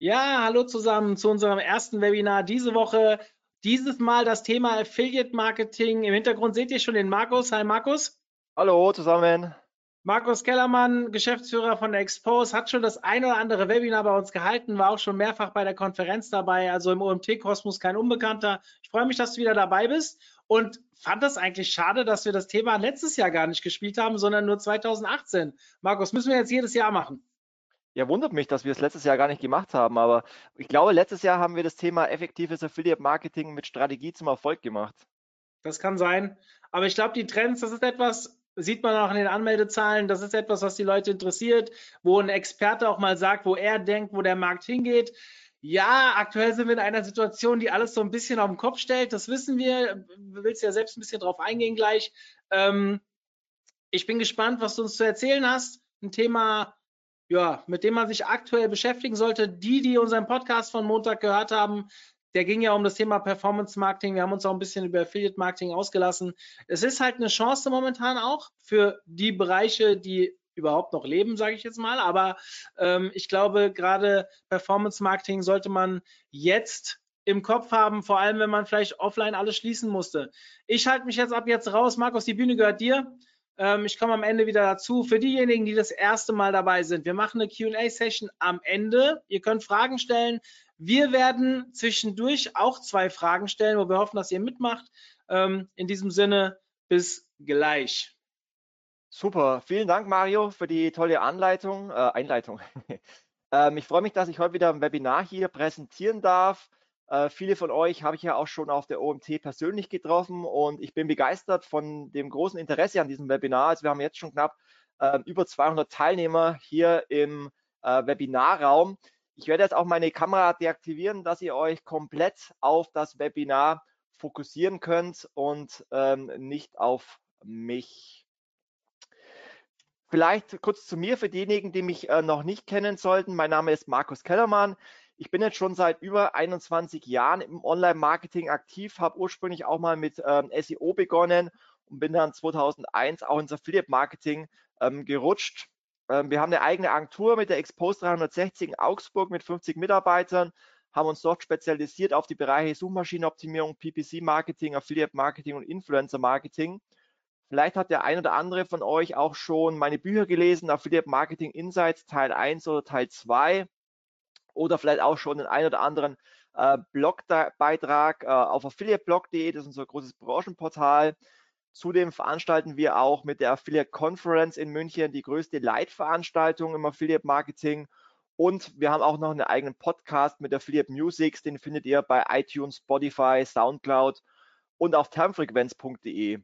Ja, hallo zusammen zu unserem ersten Webinar diese Woche. Dieses Mal das Thema Affiliate Marketing. Im Hintergrund seht ihr schon den Markus. Hi Markus. Hallo zusammen. Markus Kellermann, Geschäftsführer von der Expose, hat schon das ein oder andere Webinar bei uns gehalten, war auch schon mehrfach bei der Konferenz dabei, also im OMT-Kosmos kein Unbekannter. Ich freue mich, dass du wieder dabei bist und fand das eigentlich schade, dass wir das Thema letztes Jahr gar nicht gespielt haben, sondern nur 2018. Markus, müssen wir jetzt jedes Jahr machen. Ja, wundert mich, dass wir es letztes Jahr gar nicht gemacht haben, aber ich glaube, letztes Jahr haben wir das Thema effektives Affiliate Marketing mit Strategie zum Erfolg gemacht. Das kann sein. Aber ich glaube, die Trends, das ist etwas, sieht man auch in den Anmeldezahlen, das ist etwas, was die Leute interessiert, wo ein Experte auch mal sagt, wo er denkt, wo der Markt hingeht. Ja, aktuell sind wir in einer Situation, die alles so ein bisschen auf den Kopf stellt. Das wissen wir. Du willst ja selbst ein bisschen drauf eingehen gleich. Ähm, ich bin gespannt, was du uns zu erzählen hast. Ein Thema, ja, mit dem man sich aktuell beschäftigen sollte. Die, die unseren Podcast von Montag gehört haben, der ging ja um das Thema Performance Marketing. Wir haben uns auch ein bisschen über Affiliate Marketing ausgelassen. Es ist halt eine Chance momentan auch für die Bereiche, die überhaupt noch leben, sage ich jetzt mal. Aber ähm, ich glaube, gerade Performance Marketing sollte man jetzt im Kopf haben, vor allem wenn man vielleicht offline alles schließen musste. Ich halte mich jetzt ab jetzt raus. Markus, die Bühne gehört dir. Ähm, ich komme am Ende wieder dazu. Für diejenigen, die das erste Mal dabei sind, wir machen eine QA-Session am Ende. Ihr könnt Fragen stellen. Wir werden zwischendurch auch zwei Fragen stellen, wo wir hoffen, dass ihr mitmacht. Ähm, in diesem Sinne, bis gleich. Super, vielen Dank, Mario, für die tolle Anleitung, äh, Einleitung. ähm, ich freue mich, dass ich heute wieder ein Webinar hier präsentieren darf. Äh, viele von euch habe ich ja auch schon auf der OMT persönlich getroffen und ich bin begeistert von dem großen Interesse an diesem Webinar. Also wir haben jetzt schon knapp äh, über 200 Teilnehmer hier im äh, Webinarraum. Ich werde jetzt auch meine Kamera deaktivieren, dass ihr euch komplett auf das Webinar fokussieren könnt und ähm, nicht auf mich. Vielleicht kurz zu mir für diejenigen, die mich äh, noch nicht kennen sollten. Mein Name ist Markus Kellermann. Ich bin jetzt schon seit über 21 Jahren im Online-Marketing aktiv, habe ursprünglich auch mal mit ähm, SEO begonnen und bin dann 2001 auch ins Affiliate-Marketing ähm, gerutscht. Ähm, wir haben eine eigene Agentur mit der Expose 360 in Augsburg mit 50 Mitarbeitern, haben uns dort spezialisiert auf die Bereiche Suchmaschinenoptimierung, PPC-Marketing, Affiliate-Marketing und Influencer-Marketing. Vielleicht hat der ein oder andere von euch auch schon meine Bücher gelesen, Affiliate Marketing Insights Teil 1 oder Teil 2 oder vielleicht auch schon den ein oder anderen äh, Blogbeitrag äh, auf affiliateblog.de, das ist unser großes Branchenportal. Zudem veranstalten wir auch mit der Affiliate Conference in München die größte Leitveranstaltung im Affiliate Marketing. Und wir haben auch noch einen eigenen Podcast mit Affiliate Musics, den findet ihr bei iTunes, Spotify, Soundcloud und auf termfrequenz.de.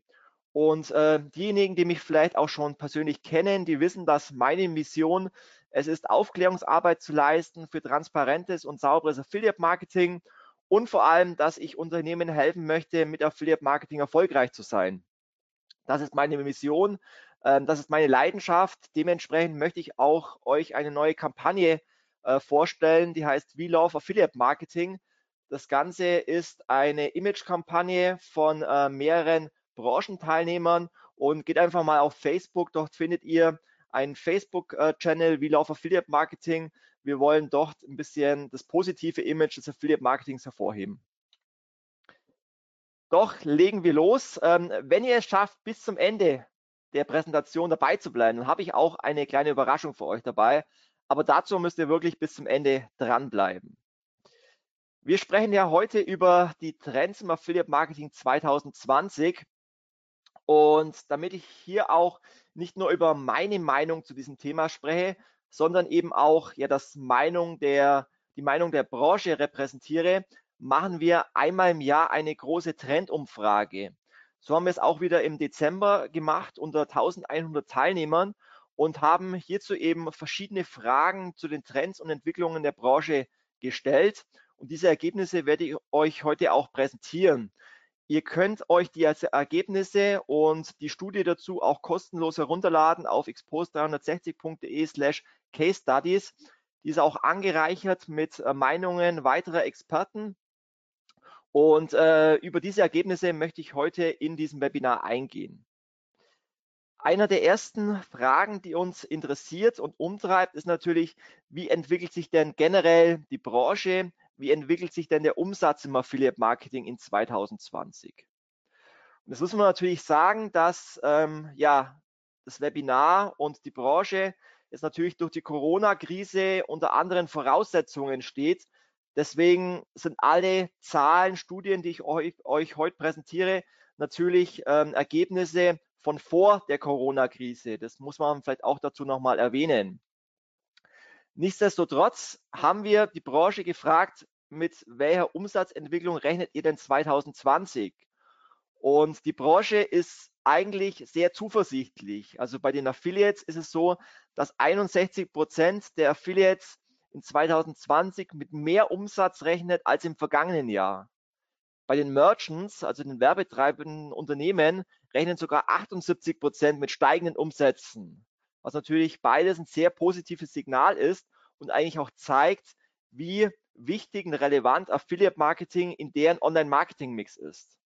Und äh, diejenigen, die mich vielleicht auch schon persönlich kennen, die wissen, dass meine Mission es ist, Aufklärungsarbeit zu leisten für transparentes und sauberes Affiliate-Marketing und vor allem, dass ich Unternehmen helfen möchte, mit Affiliate-Marketing erfolgreich zu sein. Das ist meine Mission, ähm, das ist meine Leidenschaft. Dementsprechend möchte ich auch euch eine neue Kampagne äh, vorstellen, die heißt We Love Affiliate Marketing. Das Ganze ist eine Image-Kampagne von äh, mehreren Branchenteilnehmern und geht einfach mal auf Facebook. Dort findet ihr einen Facebook-Channel wie Lauf Affiliate Marketing. Wir wollen dort ein bisschen das positive Image des Affiliate Marketings hervorheben. Doch legen wir los. Ähm, wenn ihr es schafft, bis zum Ende der Präsentation dabei zu bleiben, dann habe ich auch eine kleine Überraschung für euch dabei. Aber dazu müsst ihr wirklich bis zum Ende dranbleiben. Wir sprechen ja heute über die Trends im Affiliate Marketing 2020. Und damit ich hier auch nicht nur über meine Meinung zu diesem Thema spreche, sondern eben auch ja das Meinung der, die Meinung der Branche repräsentiere, machen wir einmal im Jahr eine große Trendumfrage. So haben wir es auch wieder im Dezember gemacht unter 1100 Teilnehmern und haben hierzu eben verschiedene Fragen zu den Trends und Entwicklungen der Branche gestellt. und diese Ergebnisse werde ich euch heute auch präsentieren. Ihr könnt euch die Ergebnisse und die Studie dazu auch kostenlos herunterladen auf expose360.de slash case studies. Die ist auch angereichert mit äh, Meinungen weiterer Experten. Und äh, über diese Ergebnisse möchte ich heute in diesem Webinar eingehen. Einer der ersten Fragen, die uns interessiert und umtreibt, ist natürlich, wie entwickelt sich denn generell die Branche? Wie entwickelt sich denn der Umsatz im Affiliate Marketing in 2020? Und das muss man natürlich sagen, dass ähm, ja, das Webinar und die Branche jetzt natürlich durch die Corona-Krise unter anderen Voraussetzungen steht. Deswegen sind alle Zahlen, Studien, die ich euch, euch heute präsentiere, natürlich ähm, Ergebnisse von vor der Corona-Krise. Das muss man vielleicht auch dazu nochmal erwähnen. Nichtsdestotrotz haben wir die Branche gefragt, mit welcher Umsatzentwicklung rechnet ihr denn 2020? Und die Branche ist eigentlich sehr zuversichtlich. Also bei den Affiliates ist es so, dass 61 Prozent der Affiliates in 2020 mit mehr Umsatz rechnet als im vergangenen Jahr. Bei den Merchants, also den werbetreibenden Unternehmen, rechnen sogar 78 Prozent mit steigenden Umsätzen, was natürlich beides ein sehr positives Signal ist und eigentlich auch zeigt, wie wichtig und relevant Affiliate Marketing in deren Online-Marketing-Mix ist.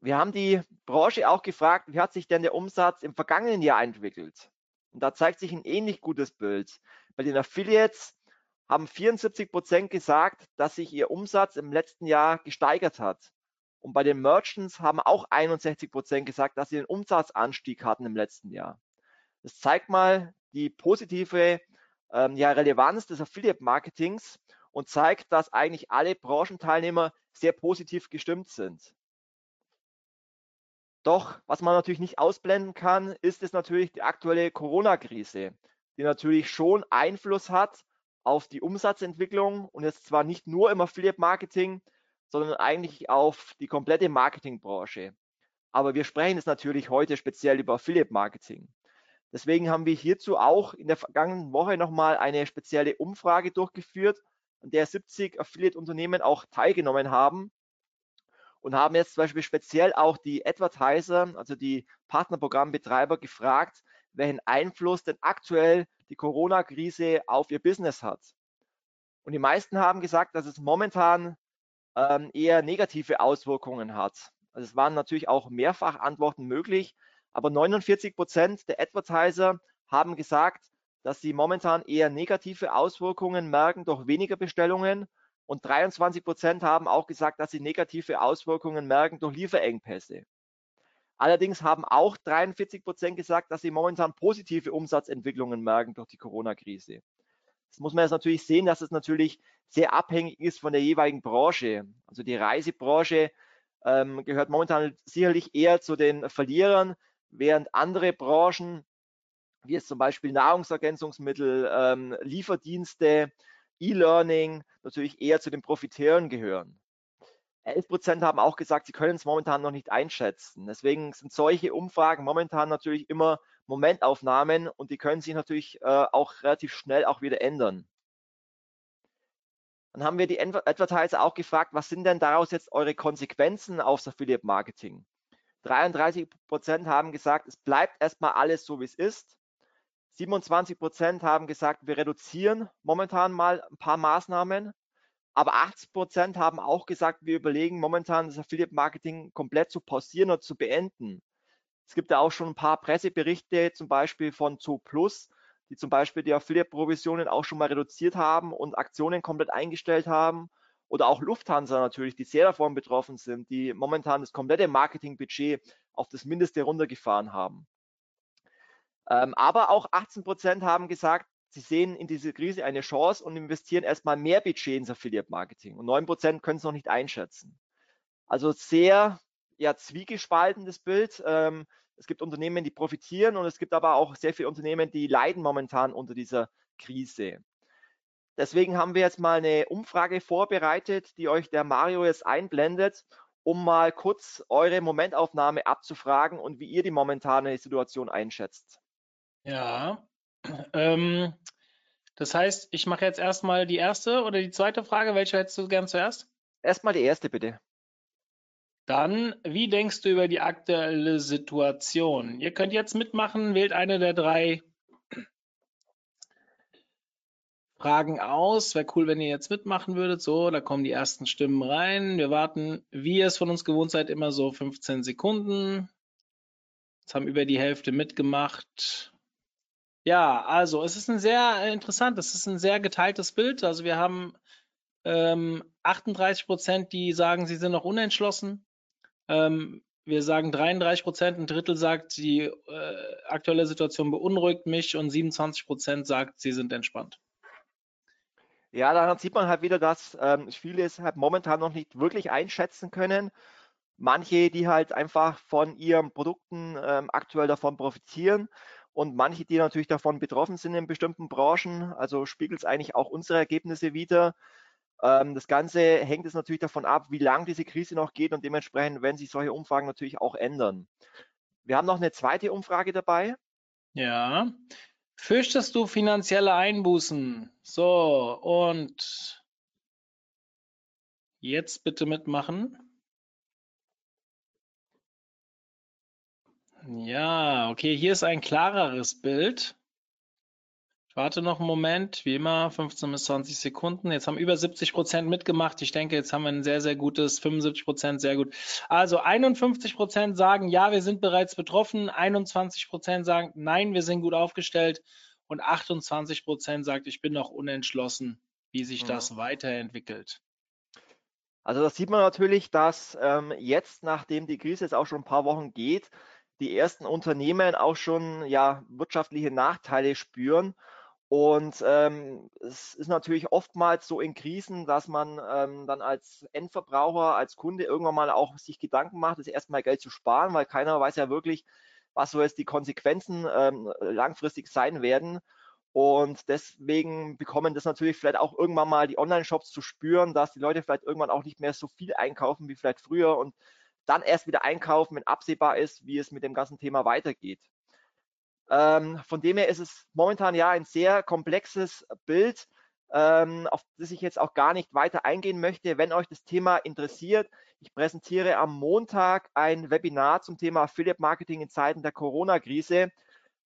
Wir haben die Branche auch gefragt, wie hat sich denn der Umsatz im vergangenen Jahr entwickelt? Und da zeigt sich ein ähnlich gutes Bild. Bei den Affiliates haben 74 Prozent gesagt, dass sich ihr Umsatz im letzten Jahr gesteigert hat. Und bei den Merchants haben auch 61 Prozent gesagt, dass sie einen Umsatzanstieg hatten im letzten Jahr. Das zeigt mal die positive ähm, ja, Relevanz des Affiliate-Marketings und zeigt, dass eigentlich alle Branchenteilnehmer sehr positiv gestimmt sind. Doch was man natürlich nicht ausblenden kann, ist es natürlich die aktuelle Corona-Krise, die natürlich schon Einfluss hat auf die Umsatzentwicklung und jetzt zwar nicht nur im Affiliate-Marketing, sondern eigentlich auf die komplette Marketingbranche. Aber wir sprechen jetzt natürlich heute speziell über Affiliate-Marketing. Deswegen haben wir hierzu auch in der vergangenen Woche nochmal eine spezielle Umfrage durchgeführt, an der 70 Affiliate-Unternehmen auch teilgenommen haben und haben jetzt zum Beispiel speziell auch die Advertiser, also die Partnerprogrammbetreiber gefragt, welchen Einfluss denn aktuell die Corona-Krise auf ihr Business hat. Und die meisten haben gesagt, dass es momentan ähm, eher negative Auswirkungen hat. Also es waren natürlich auch mehrfach Antworten möglich, aber 49 Prozent der Advertiser haben gesagt, dass sie momentan eher negative Auswirkungen merken durch weniger Bestellungen. Und 23 Prozent haben auch gesagt, dass sie negative Auswirkungen merken durch Lieferengpässe. Allerdings haben auch 43 Prozent gesagt, dass sie momentan positive Umsatzentwicklungen merken durch die Corona-Krise. Das muss man jetzt natürlich sehen, dass es natürlich sehr abhängig ist von der jeweiligen Branche. Also die Reisebranche ähm, gehört momentan sicherlich eher zu den Verlierern, während andere Branchen, wie es zum Beispiel Nahrungsergänzungsmittel, ähm, Lieferdienste, E-Learning, natürlich eher zu den Profiteuren gehören. 11 Prozent haben auch gesagt, sie können es momentan noch nicht einschätzen. Deswegen sind solche Umfragen momentan natürlich immer Momentaufnahmen und die können sich natürlich äh, auch relativ schnell auch wieder ändern. Dann haben wir die Advertiser auch gefragt, was sind denn daraus jetzt eure Konsequenzen aufs Affiliate Marketing? 33 Prozent haben gesagt, es bleibt erstmal alles so, wie es ist. 27 Prozent haben gesagt, wir reduzieren momentan mal ein paar Maßnahmen. Aber 80 Prozent haben auch gesagt, wir überlegen momentan das Affiliate Marketing komplett zu pausieren oder zu beenden. Es gibt ja auch schon ein paar Presseberichte, zum Beispiel von Zooplus, die zum Beispiel die Affiliate-Provisionen auch schon mal reduziert haben und Aktionen komplett eingestellt haben oder auch Lufthansa natürlich, die sehr davon betroffen sind, die momentan das komplette Marketingbudget auf das Mindeste runtergefahren haben. Ähm, aber auch 18 Prozent haben gesagt, sie sehen in dieser Krise eine Chance und investieren erstmal mehr Budget ins Affiliate Marketing. Und 9 Prozent können es noch nicht einschätzen. Also sehr ja, zwiegespaltenes Bild. Ähm, es gibt Unternehmen, die profitieren und es gibt aber auch sehr viele Unternehmen, die leiden momentan unter dieser Krise. Deswegen haben wir jetzt mal eine Umfrage vorbereitet, die euch der Mario jetzt einblendet, um mal kurz eure Momentaufnahme abzufragen und wie ihr die momentane Situation einschätzt. Ja, ähm, Das heißt, ich mache jetzt erstmal die erste oder die zweite Frage. Welche hättest du gern zuerst? Erstmal die erste, bitte. Dann, wie denkst du über die aktuelle Situation? Ihr könnt jetzt mitmachen, wählt eine der drei Fragen aus. Wäre cool, wenn ihr jetzt mitmachen würdet. So, da kommen die ersten Stimmen rein. Wir warten, wie ihr es von uns gewohnt seid, immer so 15 Sekunden. Jetzt haben über die Hälfte mitgemacht. Ja, also es ist ein sehr äh, interessant, es ist ein sehr geteiltes Bild. Also wir haben ähm, 38 Prozent, die sagen, sie sind noch unentschlossen. Ähm, wir sagen 33 Prozent, ein Drittel sagt, die äh, aktuelle Situation beunruhigt mich und 27 Prozent sagt, sie sind entspannt. Ja, daran sieht man halt wieder, dass ähm, viele es halt momentan noch nicht wirklich einschätzen können. Manche, die halt einfach von ihren Produkten ähm, aktuell davon profitieren und manche, die natürlich davon betroffen sind in bestimmten Branchen. Also spiegelt es eigentlich auch unsere Ergebnisse wieder. Ähm, das Ganze hängt es natürlich davon ab, wie lang diese Krise noch geht und dementsprechend werden sich solche Umfragen natürlich auch ändern. Wir haben noch eine zweite Umfrage dabei. Ja. Fürchtest du finanzielle Einbußen? So, und jetzt bitte mitmachen. Ja, okay, hier ist ein klareres Bild. Ich warte noch einen Moment, wie immer, 15 bis 20 Sekunden. Jetzt haben über 70 Prozent mitgemacht. Ich denke, jetzt haben wir ein sehr, sehr gutes 75 Prozent, sehr gut. Also 51 Prozent sagen, ja, wir sind bereits betroffen. 21 Prozent sagen, nein, wir sind gut aufgestellt. Und 28 Prozent sagt, ich bin noch unentschlossen, wie sich mhm. das weiterentwickelt. Also das sieht man natürlich, dass ähm, jetzt, nachdem die Krise jetzt auch schon ein paar Wochen geht, die ersten Unternehmen auch schon ja, wirtschaftliche Nachteile spüren. Und ähm, es ist natürlich oftmals so in Krisen, dass man ähm, dann als Endverbraucher, als Kunde irgendwann mal auch sich Gedanken macht, das erstmal Geld zu sparen, weil keiner weiß ja wirklich, was so jetzt die Konsequenzen ähm, langfristig sein werden. Und deswegen bekommen das natürlich vielleicht auch irgendwann mal die Online-Shops zu spüren, dass die Leute vielleicht irgendwann auch nicht mehr so viel einkaufen wie vielleicht früher und dann erst wieder einkaufen, wenn absehbar ist, wie es mit dem ganzen Thema weitergeht. Ähm, von dem her ist es momentan ja ein sehr komplexes Bild, ähm, auf das ich jetzt auch gar nicht weiter eingehen möchte. Wenn euch das Thema interessiert, ich präsentiere am Montag ein Webinar zum Thema Affiliate Marketing in Zeiten der Corona-Krise.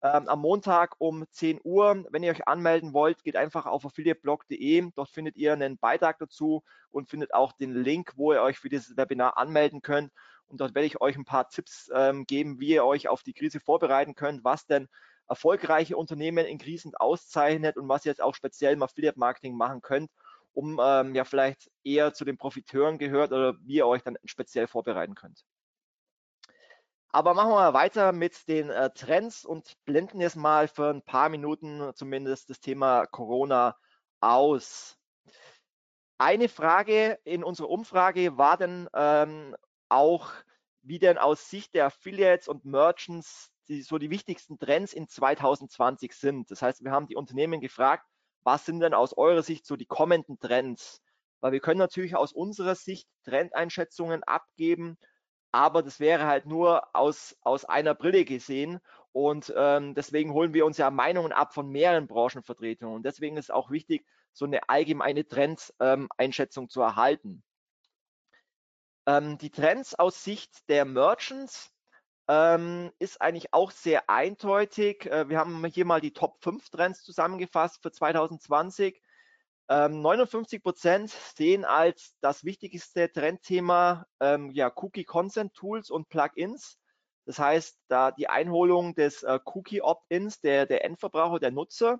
Ähm, am Montag um 10 Uhr. Wenn ihr euch anmelden wollt, geht einfach auf affiliateblog.de. Dort findet ihr einen Beitrag dazu und findet auch den Link, wo ihr euch für dieses Webinar anmelden könnt. Und dort werde ich euch ein paar Tipps ähm, geben, wie ihr euch auf die Krise vorbereiten könnt, was denn erfolgreiche Unternehmen in Krisen auszeichnet und was ihr jetzt auch speziell im Affiliate Marketing machen könnt, um ähm, ja vielleicht eher zu den Profiteuren gehört oder wie ihr euch dann speziell vorbereiten könnt. Aber machen wir mal weiter mit den äh, Trends und blenden jetzt mal für ein paar Minuten zumindest das Thema Corona aus. Eine Frage in unserer Umfrage war denn ähm, auch, wie denn aus Sicht der Affiliates und Merchants die, so die wichtigsten Trends in 2020 sind. Das heißt, wir haben die Unternehmen gefragt, was sind denn aus eurer Sicht so die kommenden Trends? Weil wir können natürlich aus unserer Sicht Trendeinschätzungen abgeben aber das wäre halt nur aus, aus einer Brille gesehen und ähm, deswegen holen wir uns ja Meinungen ab von mehreren Branchenvertretungen und deswegen ist auch wichtig, so eine allgemeine Trendeinschätzung ähm, zu erhalten. Ähm, die Trends aus Sicht der Merchants ähm, ist eigentlich auch sehr eindeutig. Äh, wir haben hier mal die Top 5 Trends zusammengefasst für 2020. 59 ähm, Prozent sehen als das wichtigste Trendthema ähm, ja, Cookie Consent Tools und Plugins. Das heißt, da die Einholung des äh, Cookie Opt-ins der, der Endverbraucher, der Nutzer.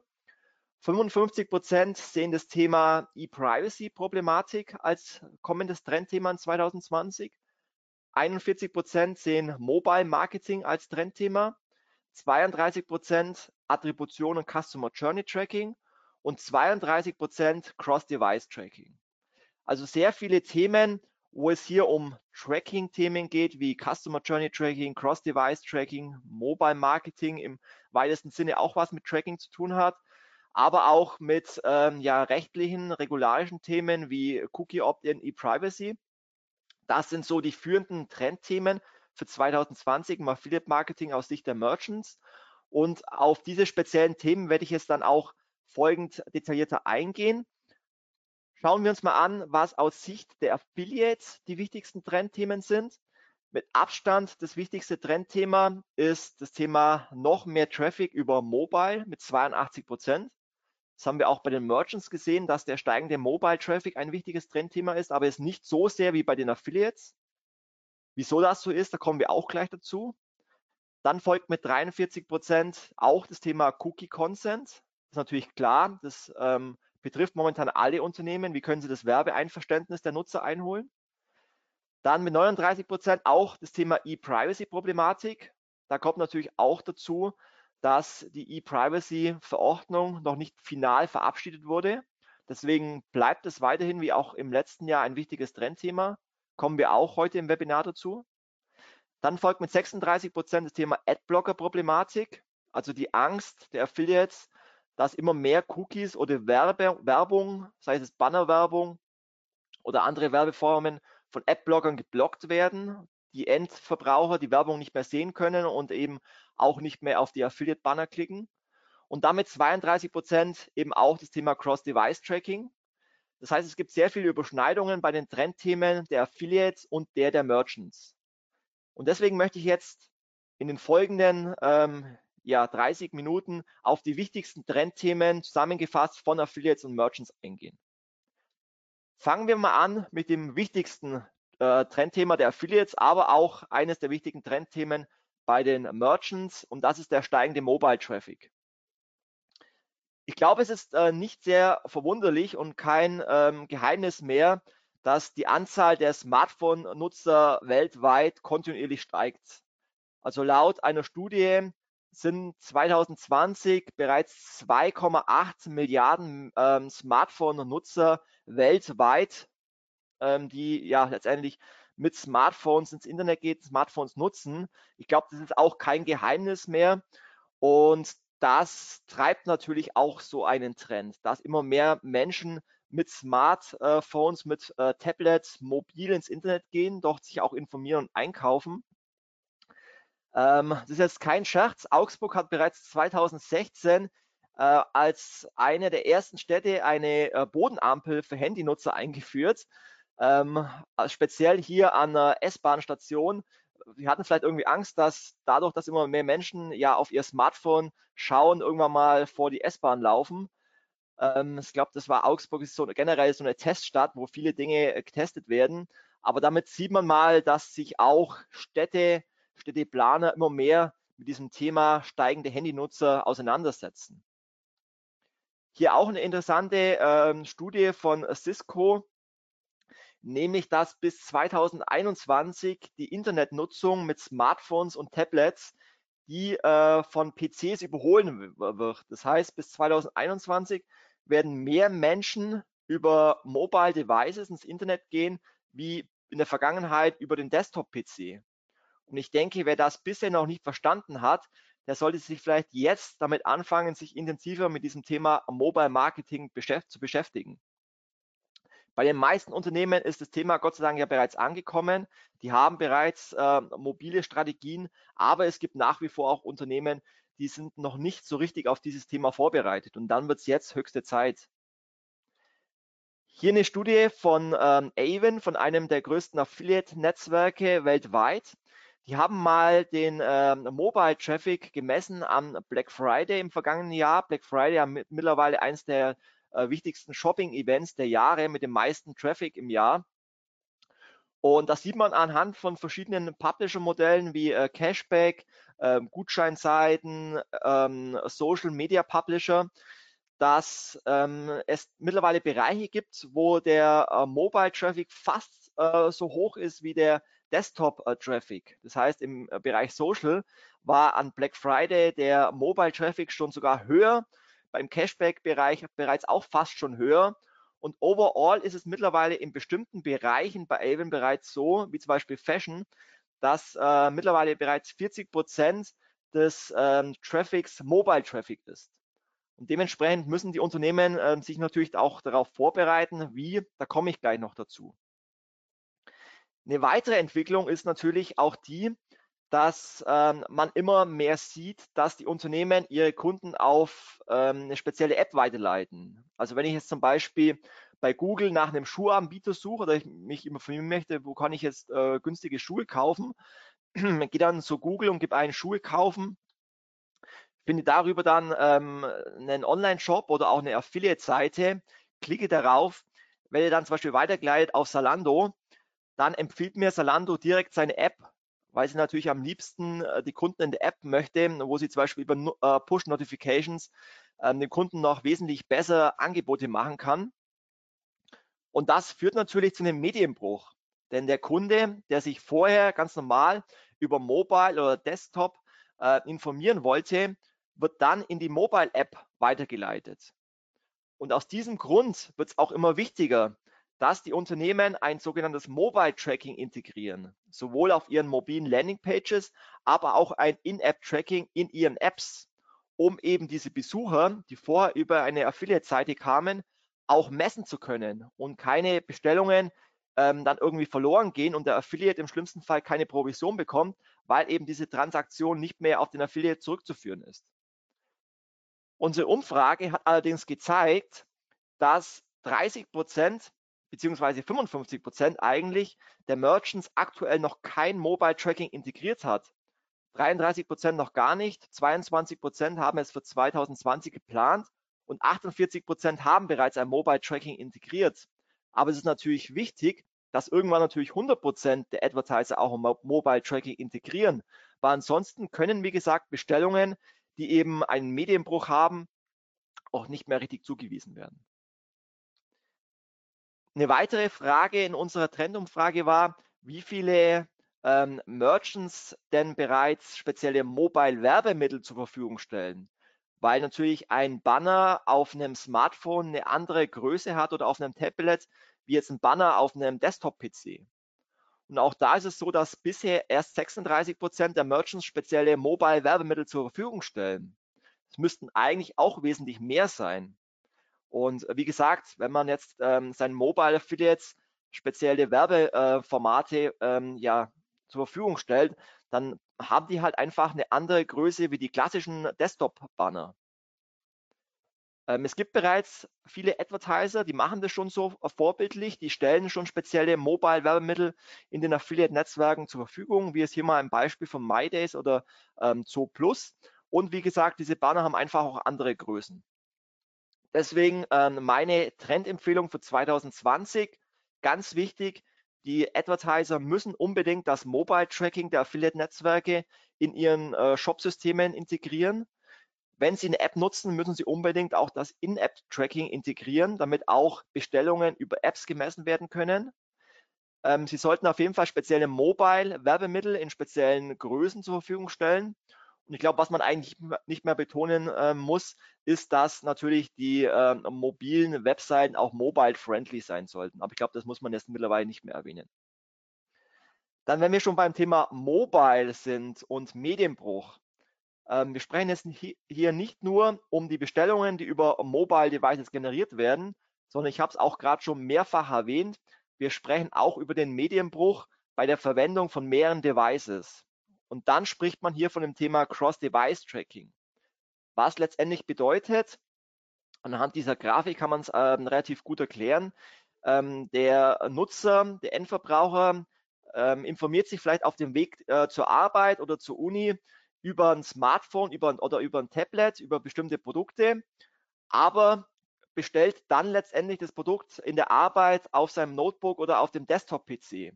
55 Prozent sehen das Thema E-Privacy-Problematik als kommendes Trendthema in 2020. 41 Prozent sehen Mobile Marketing als Trendthema. 32 Prozent Attribution und Customer Journey Tracking und 32 Prozent Cross-Device-Tracking. Also sehr viele Themen, wo es hier um Tracking-Themen geht, wie Customer Journey Tracking, Cross-Device Tracking, Mobile Marketing im weitesten Sinne auch was mit Tracking zu tun hat, aber auch mit ähm, ja, rechtlichen, regularischen Themen wie Cookie Opt-in, E-Privacy. Das sind so die führenden Trendthemen für 2020 im Affiliate Marketing aus Sicht der Merchants. Und auf diese speziellen Themen werde ich jetzt dann auch folgend detaillierter eingehen. Schauen wir uns mal an, was aus Sicht der Affiliates die wichtigsten Trendthemen sind. Mit Abstand das wichtigste Trendthema ist das Thema noch mehr Traffic über Mobile mit 82 Prozent. Das haben wir auch bei den Merchants gesehen, dass der steigende Mobile Traffic ein wichtiges Trendthema ist, aber es nicht so sehr wie bei den Affiliates. Wieso das so ist, da kommen wir auch gleich dazu. Dann folgt mit 43 Prozent auch das Thema Cookie Consent. Das ist natürlich klar, das ähm, betrifft momentan alle Unternehmen. Wie können sie das Werbeeinverständnis der Nutzer einholen? Dann mit 39 Prozent auch das Thema E-Privacy-Problematik. Da kommt natürlich auch dazu, dass die E-Privacy-Verordnung noch nicht final verabschiedet wurde. Deswegen bleibt es weiterhin wie auch im letzten Jahr ein wichtiges Trendthema. Kommen wir auch heute im Webinar dazu. Dann folgt mit 36 Prozent das Thema Adblocker-Problematik, also die Angst der Affiliates, dass immer mehr Cookies oder Werbe, Werbung, sei es Bannerwerbung oder andere Werbeformen, von Adblockern geblockt werden, die Endverbraucher die Werbung nicht mehr sehen können und eben auch nicht mehr auf die Affiliate-Banner klicken. Und damit 32 Prozent eben auch das Thema Cross-Device-Tracking. Das heißt, es gibt sehr viele Überschneidungen bei den Trendthemen der Affiliates und der der Merchants. Und deswegen möchte ich jetzt in den folgenden ähm, ja, 30 Minuten auf die wichtigsten Trendthemen zusammengefasst von Affiliates und Merchants eingehen. Fangen wir mal an mit dem wichtigsten äh, Trendthema der Affiliates, aber auch eines der wichtigen Trendthemen bei den Merchants und das ist der steigende Mobile Traffic. Ich glaube, es ist äh, nicht sehr verwunderlich und kein ähm, Geheimnis mehr, dass die Anzahl der Smartphone-Nutzer weltweit kontinuierlich steigt. Also laut einer Studie sind 2020 bereits 2,8 Milliarden ähm, Smartphone-Nutzer weltweit, ähm, die ja letztendlich mit Smartphones ins Internet gehen, Smartphones nutzen. Ich glaube, das ist auch kein Geheimnis mehr. Und das treibt natürlich auch so einen Trend, dass immer mehr Menschen mit Smartphones, mit äh, Tablets, mobil ins Internet gehen, dort sich auch informieren und einkaufen. Ähm, das ist jetzt kein Scherz. Augsburg hat bereits 2016 äh, als eine der ersten Städte eine äh, Bodenampel für Handynutzer eingeführt. Ähm, speziell hier an der S-Bahn-Station. Wir hatten vielleicht irgendwie Angst, dass dadurch, dass immer mehr Menschen ja auf ihr Smartphone schauen, irgendwann mal vor die S-Bahn laufen. Ähm, ich glaube, das war Augsburg ist so generell so eine Teststadt, wo viele Dinge äh, getestet werden. Aber damit sieht man mal, dass sich auch Städte Städteplaner immer mehr mit diesem Thema steigende Handynutzer auseinandersetzen. Hier auch eine interessante ähm, Studie von Cisco, nämlich dass bis 2021 die Internetnutzung mit Smartphones und Tablets die äh, von PCs überholen wird. Das heißt, bis 2021 werden mehr Menschen über Mobile Devices ins Internet gehen, wie in der Vergangenheit über den Desktop-PC. Und ich denke, wer das bisher noch nicht verstanden hat, der sollte sich vielleicht jetzt damit anfangen, sich intensiver mit diesem Thema Mobile Marketing beschäft zu beschäftigen. Bei den meisten Unternehmen ist das Thema Gott sei Dank ja bereits angekommen. Die haben bereits äh, mobile Strategien, aber es gibt nach wie vor auch Unternehmen, die sind noch nicht so richtig auf dieses Thema vorbereitet. Und dann wird es jetzt höchste Zeit. Hier eine Studie von ähm, Avon, von einem der größten Affiliate-Netzwerke weltweit. Die haben mal den ähm, Mobile Traffic gemessen am Black Friday im vergangenen Jahr. Black Friday ja mittlerweile eines der äh, wichtigsten Shopping-Events der Jahre mit dem meisten Traffic im Jahr. Und das sieht man anhand von verschiedenen Publisher-Modellen wie äh, Cashback, äh, Gutscheinseiten, ähm, Social Media Publisher, dass ähm, es mittlerweile Bereiche gibt, wo der äh, Mobile Traffic fast äh, so hoch ist wie der Desktop-Traffic. Das heißt, im Bereich Social war an Black Friday der Mobile-Traffic schon sogar höher, beim Cashback-Bereich bereits auch fast schon höher. Und overall ist es mittlerweile in bestimmten Bereichen bei Avon bereits so, wie zum Beispiel Fashion, dass äh, mittlerweile bereits 40 Prozent des ähm, Traffics Mobile Traffic ist. Und dementsprechend müssen die Unternehmen äh, sich natürlich auch darauf vorbereiten, wie, da komme ich gleich noch dazu. Eine weitere Entwicklung ist natürlich auch die, dass ähm, man immer mehr sieht, dass die Unternehmen ihre Kunden auf ähm, eine spezielle App weiterleiten. Also wenn ich jetzt zum Beispiel bei Google nach einem Schuhanbieter suche oder ich mich informieren möchte, wo kann ich jetzt äh, günstige Schuhe kaufen, gehe dann zu Google und gebe einen Schuhe kaufen, finde darüber dann ähm, einen Online-Shop oder auch eine Affiliate-Seite, klicke darauf, werde dann zum Beispiel weitergeleitet auf Salando, dann empfiehlt mir Salando direkt seine App weil sie natürlich am liebsten äh, die Kunden in der App möchte, wo sie zum Beispiel über äh, Push-Notifications ähm, den Kunden noch wesentlich besser Angebote machen kann. Und das führt natürlich zu einem Medienbruch. Denn der Kunde, der sich vorher ganz normal über Mobile oder Desktop äh, informieren wollte, wird dann in die Mobile-App weitergeleitet. Und aus diesem Grund wird es auch immer wichtiger, dass die Unternehmen ein sogenanntes Mobile Tracking integrieren, sowohl auf ihren mobilen Landingpages, aber auch ein In-App Tracking in ihren Apps, um eben diese Besucher, die vorher über eine Affiliate-Seite kamen, auch messen zu können und keine Bestellungen ähm, dann irgendwie verloren gehen und der Affiliate im schlimmsten Fall keine Provision bekommt, weil eben diese Transaktion nicht mehr auf den Affiliate zurückzuführen ist. Unsere Umfrage hat allerdings gezeigt, dass 30 Prozent beziehungsweise 55 Prozent eigentlich der Merchants aktuell noch kein Mobile Tracking integriert hat. 33 Prozent noch gar nicht, 22 Prozent haben es für 2020 geplant und 48 Prozent haben bereits ein Mobile Tracking integriert. Aber es ist natürlich wichtig, dass irgendwann natürlich 100 Prozent der Advertiser auch ein Mobile Tracking integrieren, weil ansonsten können, wie gesagt, Bestellungen, die eben einen Medienbruch haben, auch nicht mehr richtig zugewiesen werden. Eine weitere Frage in unserer Trendumfrage war, wie viele ähm, Merchants denn bereits spezielle Mobile-Werbemittel zur Verfügung stellen. Weil natürlich ein Banner auf einem Smartphone eine andere Größe hat oder auf einem Tablet wie jetzt ein Banner auf einem Desktop-PC. Und auch da ist es so, dass bisher erst 36 Prozent der Merchants spezielle Mobile-Werbemittel zur Verfügung stellen. Es müssten eigentlich auch wesentlich mehr sein. Und äh, wie gesagt, wenn man jetzt ähm, seinen Mobile Affiliates spezielle Werbeformate ähm, ja, zur Verfügung stellt, dann haben die halt einfach eine andere Größe wie die klassischen Desktop-Banner. Ähm, es gibt bereits viele Advertiser, die machen das schon so vorbildlich, die stellen schon spezielle Mobile-Werbemittel in den Affiliate-Netzwerken zur Verfügung, wie es hier mal ein Beispiel von MyDays oder ähm, Zoo Plus. Und wie gesagt, diese Banner haben einfach auch andere Größen. Deswegen ähm, meine Trendempfehlung für 2020, ganz wichtig, die Advertiser müssen unbedingt das Mobile Tracking der Affiliate-Netzwerke in ihren äh, Shop-Systemen integrieren. Wenn Sie eine App nutzen, müssen Sie unbedingt auch das In-App-Tracking integrieren, damit auch Bestellungen über Apps gemessen werden können. Ähm, Sie sollten auf jeden Fall spezielle Mobile-Werbemittel in speziellen Größen zur Verfügung stellen. Und ich glaube, was man eigentlich nicht mehr betonen äh, muss, ist, dass natürlich die äh, mobilen Webseiten auch mobile-friendly sein sollten. Aber ich glaube, das muss man jetzt mittlerweile nicht mehr erwähnen. Dann, wenn wir schon beim Thema Mobile sind und Medienbruch. Ähm, wir sprechen jetzt hier nicht nur um die Bestellungen, die über Mobile Devices generiert werden, sondern ich habe es auch gerade schon mehrfach erwähnt. Wir sprechen auch über den Medienbruch bei der Verwendung von mehreren Devices. Und dann spricht man hier von dem Thema Cross-Device-Tracking. Was letztendlich bedeutet, anhand dieser Grafik kann man es ähm, relativ gut erklären, ähm, der Nutzer, der Endverbraucher ähm, informiert sich vielleicht auf dem Weg äh, zur Arbeit oder zur Uni über ein Smartphone über, oder über ein Tablet, über bestimmte Produkte, aber bestellt dann letztendlich das Produkt in der Arbeit auf seinem Notebook oder auf dem Desktop-PC.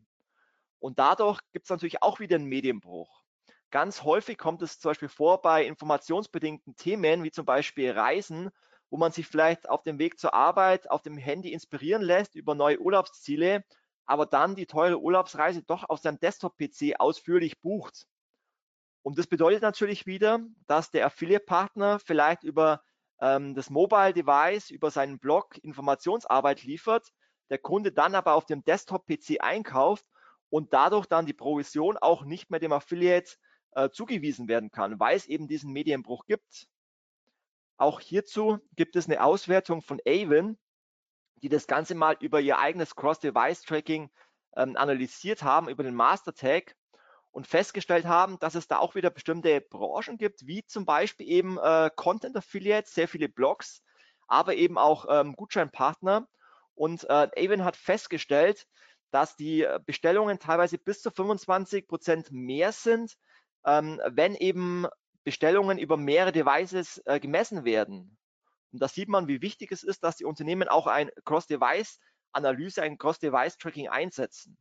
Und dadurch gibt es natürlich auch wieder einen Medienbruch. Ganz häufig kommt es zum Beispiel vor bei informationsbedingten Themen, wie zum Beispiel Reisen, wo man sich vielleicht auf dem Weg zur Arbeit auf dem Handy inspirieren lässt über neue Urlaubsziele, aber dann die teure Urlaubsreise doch auf seinem Desktop-PC ausführlich bucht. Und das bedeutet natürlich wieder, dass der Affiliate-Partner vielleicht über ähm, das Mobile Device, über seinen Blog Informationsarbeit liefert, der Kunde dann aber auf dem Desktop-PC einkauft und dadurch dann die Provision auch nicht mehr dem Affiliate äh, zugewiesen werden kann, weil es eben diesen Medienbruch gibt. Auch hierzu gibt es eine Auswertung von Avon, die das Ganze mal über ihr eigenes Cross-Device-Tracking ähm, analysiert haben, über den Master-Tag. und festgestellt haben, dass es da auch wieder bestimmte Branchen gibt, wie zum Beispiel eben äh, Content Affiliates, sehr viele Blogs, aber eben auch ähm, Gutscheinpartner. Und äh, Avon hat festgestellt, dass die äh, Bestellungen teilweise bis zu 25 Prozent mehr sind, ähm, wenn eben Bestellungen über mehrere Devices äh, gemessen werden. Und da sieht man, wie wichtig es ist, dass die Unternehmen auch ein Cross-Device-Analyse, ein Cross-Device-Tracking einsetzen.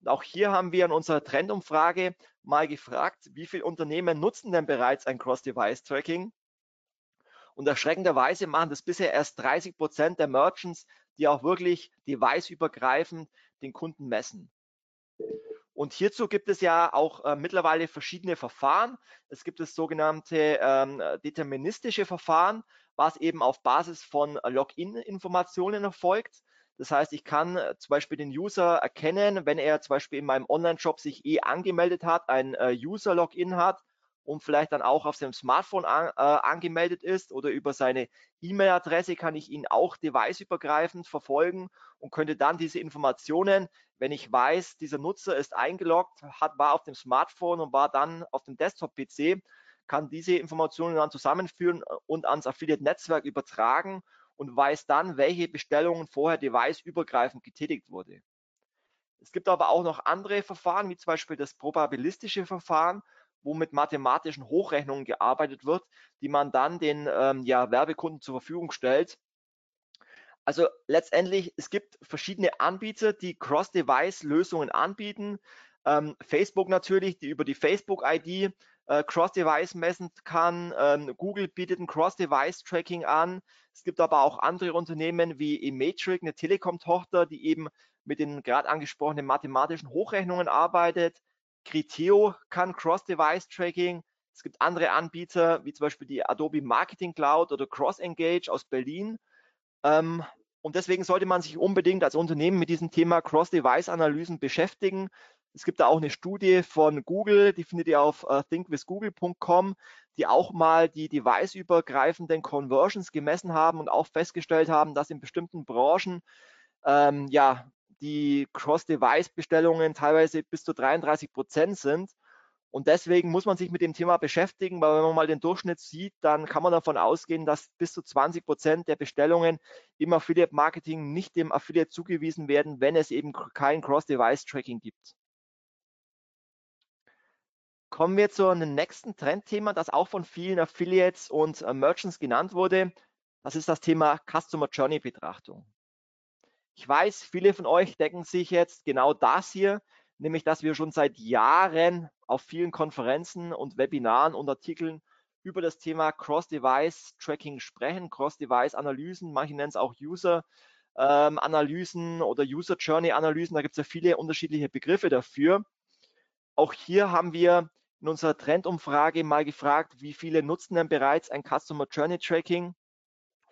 Und auch hier haben wir in unserer Trendumfrage mal gefragt, wie viele Unternehmen nutzen denn bereits ein Cross-Device-Tracking? Und erschreckenderweise machen das bisher erst 30 Prozent der Merchants, die auch wirklich deviceübergreifend den Kunden messen. Und hierzu gibt es ja auch äh, mittlerweile verschiedene Verfahren. Es gibt das sogenannte ähm, deterministische Verfahren, was eben auf Basis von Login-Informationen erfolgt. Das heißt, ich kann äh, zum Beispiel den User erkennen, wenn er zum Beispiel in meinem Online-Shop sich eh angemeldet hat, ein äh, User-Login hat und vielleicht dann auch auf seinem Smartphone an, äh, angemeldet ist oder über seine E-Mail-Adresse kann ich ihn auch deviceübergreifend verfolgen und könnte dann diese Informationen, wenn ich weiß, dieser Nutzer ist eingeloggt, hat, war auf dem Smartphone und war dann auf dem Desktop-PC, kann diese Informationen dann zusammenführen und ans Affiliate-Netzwerk übertragen und weiß dann, welche Bestellungen vorher deviceübergreifend getätigt wurde. Es gibt aber auch noch andere Verfahren, wie zum Beispiel das probabilistische Verfahren, wo mit mathematischen Hochrechnungen gearbeitet wird, die man dann den ähm, ja, Werbekunden zur Verfügung stellt. Also letztendlich, es gibt verschiedene Anbieter, die Cross-Device-Lösungen anbieten. Ähm, Facebook natürlich, die über die Facebook-ID äh, Cross-Device messen kann. Ähm, Google bietet ein Cross-Device-Tracking an. Es gibt aber auch andere Unternehmen wie Ematric, eine Telekom-Tochter, die eben mit den gerade angesprochenen mathematischen Hochrechnungen arbeitet. Criteo kann Cross-Device-Tracking. Es gibt andere Anbieter, wie zum Beispiel die Adobe Marketing Cloud oder CrossEngage aus Berlin. Ähm, und deswegen sollte man sich unbedingt als Unternehmen mit diesem Thema Cross-Device-Analysen beschäftigen. Es gibt da auch eine Studie von Google, die findet ihr auf uh, thinkwithgoogle.com, die auch mal die deviceübergreifenden Conversions gemessen haben und auch festgestellt haben, dass in bestimmten Branchen ähm, ja die Cross-Device-Bestellungen teilweise bis zu 33 Prozent sind. Und deswegen muss man sich mit dem Thema beschäftigen, weil wenn man mal den Durchschnitt sieht, dann kann man davon ausgehen, dass bis zu 20 Prozent der Bestellungen im Affiliate-Marketing nicht dem Affiliate zugewiesen werden, wenn es eben kein Cross-Device-Tracking gibt. Kommen wir zu einem nächsten Trendthema, das auch von vielen Affiliates und äh, Merchants genannt wurde. Das ist das Thema Customer Journey Betrachtung. Ich weiß, viele von euch decken sich jetzt genau das hier, nämlich dass wir schon seit Jahren auf vielen Konferenzen und Webinaren und Artikeln über das Thema Cross-Device-Tracking sprechen, Cross-Device-Analysen, manche nennen es auch User-Analysen ähm, oder User-Journey-Analysen, da gibt es ja viele unterschiedliche Begriffe dafür. Auch hier haben wir in unserer Trendumfrage mal gefragt, wie viele nutzen denn bereits ein Customer Journey Tracking?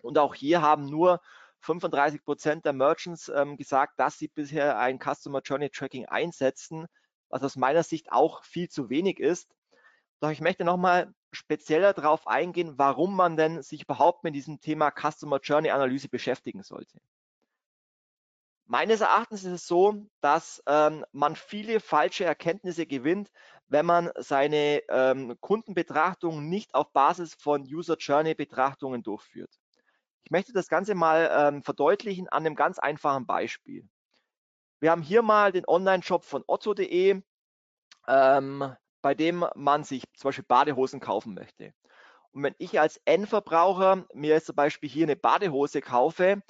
Und auch hier haben nur 35 Prozent der Merchants ähm, gesagt, dass sie bisher ein Customer Journey Tracking einsetzen, was aus meiner Sicht auch viel zu wenig ist. Doch ich möchte nochmal spezieller darauf eingehen, warum man denn sich überhaupt mit diesem Thema Customer Journey Analyse beschäftigen sollte. Meines Erachtens ist es so, dass ähm, man viele falsche Erkenntnisse gewinnt, wenn man seine ähm, Kundenbetrachtung nicht auf Basis von User Journey Betrachtungen durchführt. Ich möchte das Ganze mal ähm, verdeutlichen an einem ganz einfachen Beispiel. Wir haben hier mal den Online-Shop von otto.de, ähm, bei dem man sich zum Beispiel Badehosen kaufen möchte. Und wenn ich als Endverbraucher mir jetzt zum Beispiel hier eine Badehose kaufe,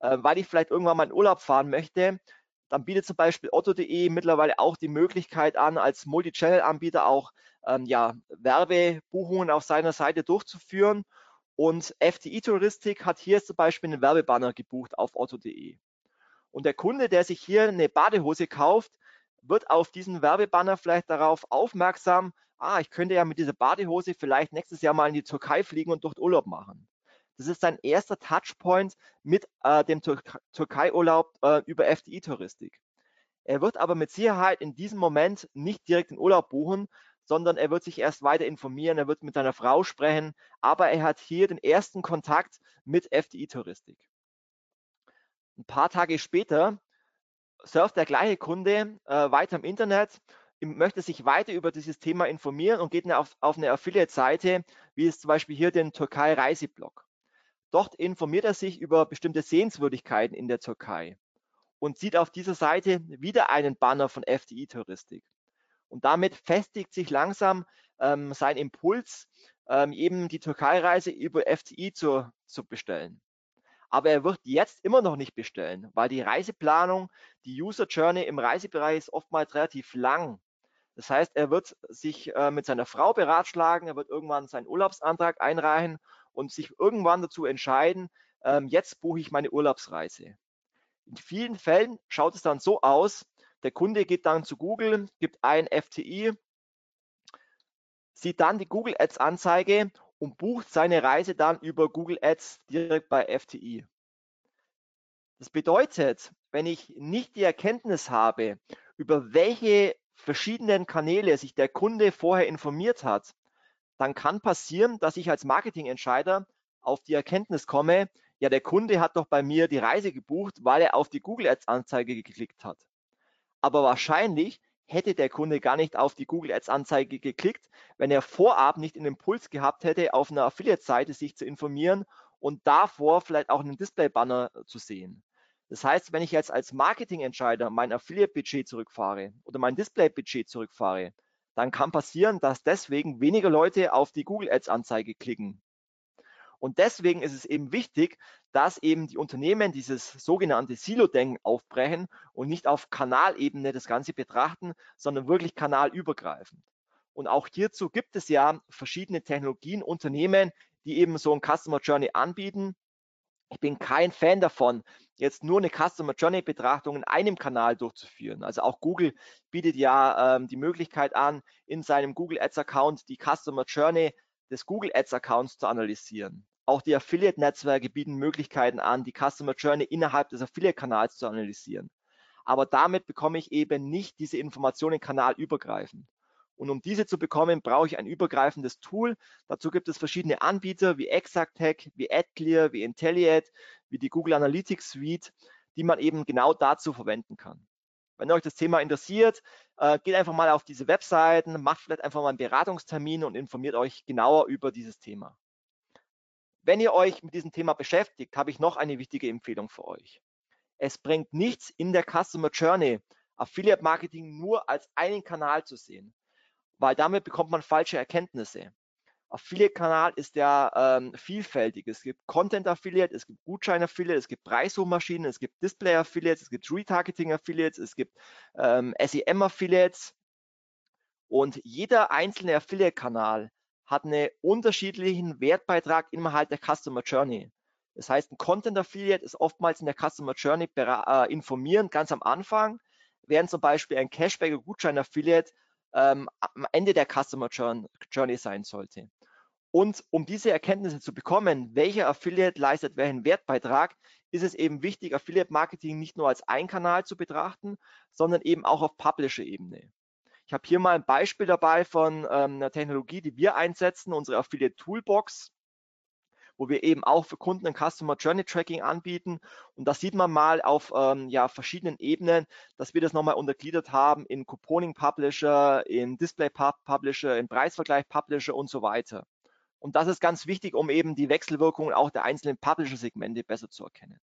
äh, weil ich vielleicht irgendwann mal in Urlaub fahren möchte, dann bietet zum Beispiel otto.de mittlerweile auch die Möglichkeit an, als Multi-Channel-Anbieter auch ähm, ja, Werbebuchungen auf seiner Seite durchzuführen. Und FTI Touristik hat hier zum Beispiel einen Werbebanner gebucht auf otto.de. Und der Kunde, der sich hier eine Badehose kauft, wird auf diesen Werbebanner vielleicht darauf aufmerksam, ah, ich könnte ja mit dieser Badehose vielleicht nächstes Jahr mal in die Türkei fliegen und dort Urlaub machen. Das ist sein erster Touchpoint mit äh, dem Tür Türkei-Urlaub äh, über FDI-Touristik. Er wird aber mit Sicherheit in diesem Moment nicht direkt den Urlaub buchen, sondern er wird sich erst weiter informieren, er wird mit seiner Frau sprechen, aber er hat hier den ersten Kontakt mit FDI-Touristik. Ein paar Tage später surft der gleiche Kunde äh, weiter im Internet möchte sich weiter über dieses Thema informieren und geht auf, auf eine Affiliate-Seite, wie es zum Beispiel hier den Türkei-Reiseblog. Dort informiert er sich über bestimmte Sehenswürdigkeiten in der Türkei und sieht auf dieser Seite wieder einen Banner von FDI-Touristik. Und damit festigt sich langsam ähm, sein Impuls, ähm, eben die Türkei-Reise über FCI zu, zu bestellen. Aber er wird jetzt immer noch nicht bestellen, weil die Reiseplanung, die User Journey im Reisebereich ist oftmals relativ lang. Das heißt, er wird sich äh, mit seiner Frau beratschlagen, er wird irgendwann seinen Urlaubsantrag einreichen und sich irgendwann dazu entscheiden, ähm, jetzt buche ich meine Urlaubsreise. In vielen Fällen schaut es dann so aus, der Kunde geht dann zu Google, gibt ein FTI, sieht dann die Google Ads Anzeige und bucht seine Reise dann über Google Ads direkt bei FTI. Das bedeutet, wenn ich nicht die Erkenntnis habe, über welche verschiedenen Kanäle sich der Kunde vorher informiert hat, dann kann passieren, dass ich als Marketingentscheider auf die Erkenntnis komme, ja, der Kunde hat doch bei mir die Reise gebucht, weil er auf die Google Ads Anzeige geklickt hat. Aber wahrscheinlich hätte der Kunde gar nicht auf die Google Ads Anzeige geklickt, wenn er vorab nicht den Impuls gehabt hätte, auf einer Affiliate-Seite sich zu informieren und davor vielleicht auch einen Display-Banner zu sehen. Das heißt, wenn ich jetzt als Marketingentscheider mein Affiliate-Budget zurückfahre oder mein Display-Budget zurückfahre, dann kann passieren, dass deswegen weniger Leute auf die Google Ads Anzeige klicken. Und deswegen ist es eben wichtig, dass eben die Unternehmen dieses sogenannte Silo-Denken aufbrechen und nicht auf Kanalebene das Ganze betrachten, sondern wirklich kanalübergreifend. Und auch hierzu gibt es ja verschiedene Technologien, Unternehmen, die eben so ein Customer Journey anbieten. Ich bin kein Fan davon, jetzt nur eine Customer Journey Betrachtung in einem Kanal durchzuführen. Also auch Google bietet ja ähm, die Möglichkeit an, in seinem Google Ads Account die Customer Journey des Google Ads Accounts zu analysieren. Auch die Affiliate-Netzwerke bieten Möglichkeiten an, die Customer Journey innerhalb des Affiliate-Kanals zu analysieren. Aber damit bekomme ich eben nicht diese Informationen kanalübergreifend. Und um diese zu bekommen, brauche ich ein übergreifendes Tool. Dazu gibt es verschiedene Anbieter wie ExactTech, wie AdClear, wie Intelliate, wie die Google Analytics Suite, die man eben genau dazu verwenden kann. Wenn euch das Thema interessiert, äh, geht einfach mal auf diese Webseiten, macht vielleicht einfach mal einen Beratungstermin und informiert euch genauer über dieses Thema. Wenn ihr euch mit diesem Thema beschäftigt, habe ich noch eine wichtige Empfehlung für euch. Es bringt nichts in der Customer Journey, Affiliate Marketing nur als einen Kanal zu sehen, weil damit bekommt man falsche Erkenntnisse. Affiliate-Kanal ist ja ähm, vielfältig. Es gibt Content-Affiliate, es gibt Gutschein-Affiliate, es gibt Preissuchmaschinen, es gibt Display-Affiliates, es gibt Retargeting-Affiliates, es gibt ähm, SEM-Affiliates. Und jeder einzelne Affiliate-Kanal hat einen unterschiedlichen Wertbeitrag innerhalb der Customer Journey. Das heißt, ein Content Affiliate ist oftmals in der Customer Journey äh, informieren, ganz am Anfang, während zum Beispiel ein Cashback oder Gutschein Affiliate ähm, am Ende der Customer Journey sein sollte. Und um diese Erkenntnisse zu bekommen, welcher Affiliate leistet welchen Wertbeitrag, ist es eben wichtig, Affiliate Marketing nicht nur als ein Kanal zu betrachten, sondern eben auch auf Publisher-Ebene. Ich habe hier mal ein Beispiel dabei von ähm, einer Technologie, die wir einsetzen, unsere Affiliate Toolbox, wo wir eben auch für Kunden ein Customer Journey Tracking anbieten. Und da sieht man mal auf ähm, ja, verschiedenen Ebenen, dass wir das nochmal untergliedert haben in Couponing Publisher, in Display Publisher, in Preisvergleich Publisher und so weiter. Und das ist ganz wichtig, um eben die Wechselwirkungen auch der einzelnen Publisher-Segmente besser zu erkennen.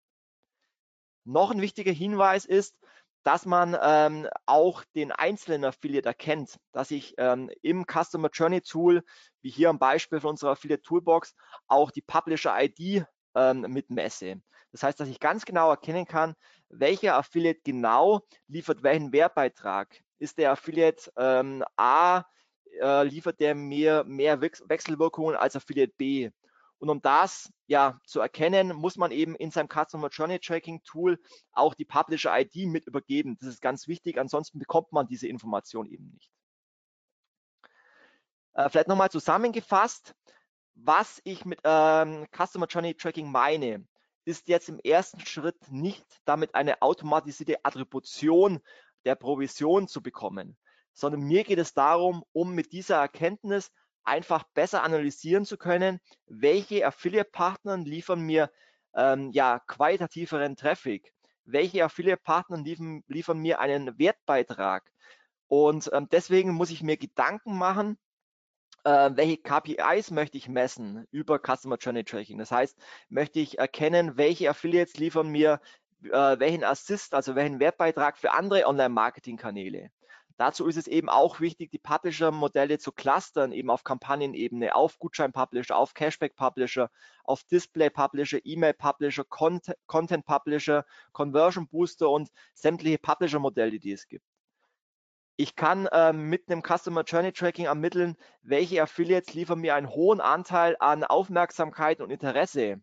Noch ein wichtiger Hinweis ist, dass man ähm, auch den einzelnen Affiliate erkennt, dass ich ähm, im Customer Journey Tool, wie hier am Beispiel von unserer Affiliate Toolbox, auch die Publisher ID ähm, mitmesse. Das heißt, dass ich ganz genau erkennen kann, welcher Affiliate genau liefert welchen Wertbeitrag. Ist der Affiliate ähm, A, äh, liefert der mir mehr Wechselwirkungen als Affiliate B? Und um das ja zu erkennen, muss man eben in seinem Customer Journey Tracking Tool auch die Publisher ID mit übergeben. Das ist ganz wichtig, ansonsten bekommt man diese Information eben nicht. Äh, vielleicht nochmal zusammengefasst, was ich mit ähm, Customer Journey Tracking meine, ist jetzt im ersten Schritt nicht damit eine automatisierte Attribution der Provision zu bekommen, sondern mir geht es darum, um mit dieser Erkenntnis einfach besser analysieren zu können, welche Affiliate-Partner liefern mir ähm, ja, qualitativeren Traffic, welche Affiliate-Partner liefern, liefern mir einen Wertbeitrag Und ähm, deswegen muss ich mir Gedanken machen, äh, welche KPIs möchte ich messen über Customer Journey Tracking. Das heißt, möchte ich erkennen, welche Affiliates liefern mir äh, welchen Assist, also welchen Wertbeitrag für andere Online-Marketing-Kanäle. Dazu ist es eben auch wichtig, die Publisher-Modelle zu clustern, eben auf Kampagnenebene, auf Gutschein-Publisher, auf Cashback-Publisher, auf Display-Publisher, E-Mail-Publisher, Content-Publisher, Conversion-Booster und sämtliche Publisher-Modelle, die es gibt. Ich kann ähm, mit einem Customer Journey Tracking ermitteln, welche Affiliates liefern mir einen hohen Anteil an Aufmerksamkeit und Interesse.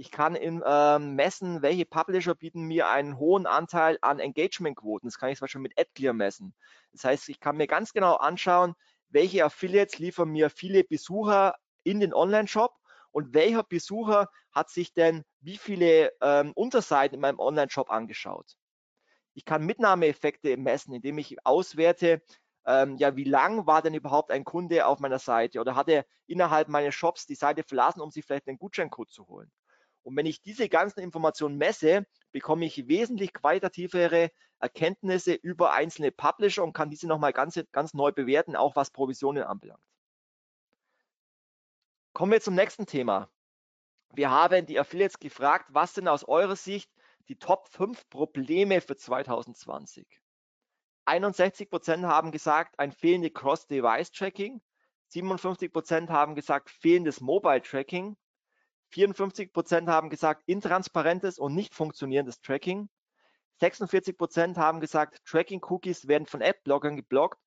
Ich kann in, ähm, messen, welche Publisher bieten mir einen hohen Anteil an Engagement-Quoten. Das kann ich zum Beispiel mit AdClear messen. Das heißt, ich kann mir ganz genau anschauen, welche Affiliates liefern mir viele Besucher in den Online-Shop und welcher Besucher hat sich denn wie viele ähm, Unterseiten in meinem Online-Shop angeschaut. Ich kann Mitnahmeeffekte messen, indem ich auswerte, ähm, ja, wie lang war denn überhaupt ein Kunde auf meiner Seite oder hat er innerhalb meines Shops die Seite verlassen, um sich vielleicht einen Gutscheincode zu holen. Und wenn ich diese ganzen Informationen messe, bekomme ich wesentlich qualitativere Erkenntnisse über einzelne Publisher und kann diese nochmal ganz, ganz neu bewerten, auch was Provisionen anbelangt. Kommen wir zum nächsten Thema. Wir haben die Affiliates gefragt, was sind aus eurer Sicht die Top 5 Probleme für 2020? 61 Prozent haben gesagt, ein fehlendes Cross-Device-Tracking. 57 Prozent haben gesagt, fehlendes Mobile-Tracking. 54 Prozent haben gesagt, intransparentes und nicht funktionierendes Tracking. 46 Prozent haben gesagt, Tracking-Cookies werden von App-Bloggern geblockt.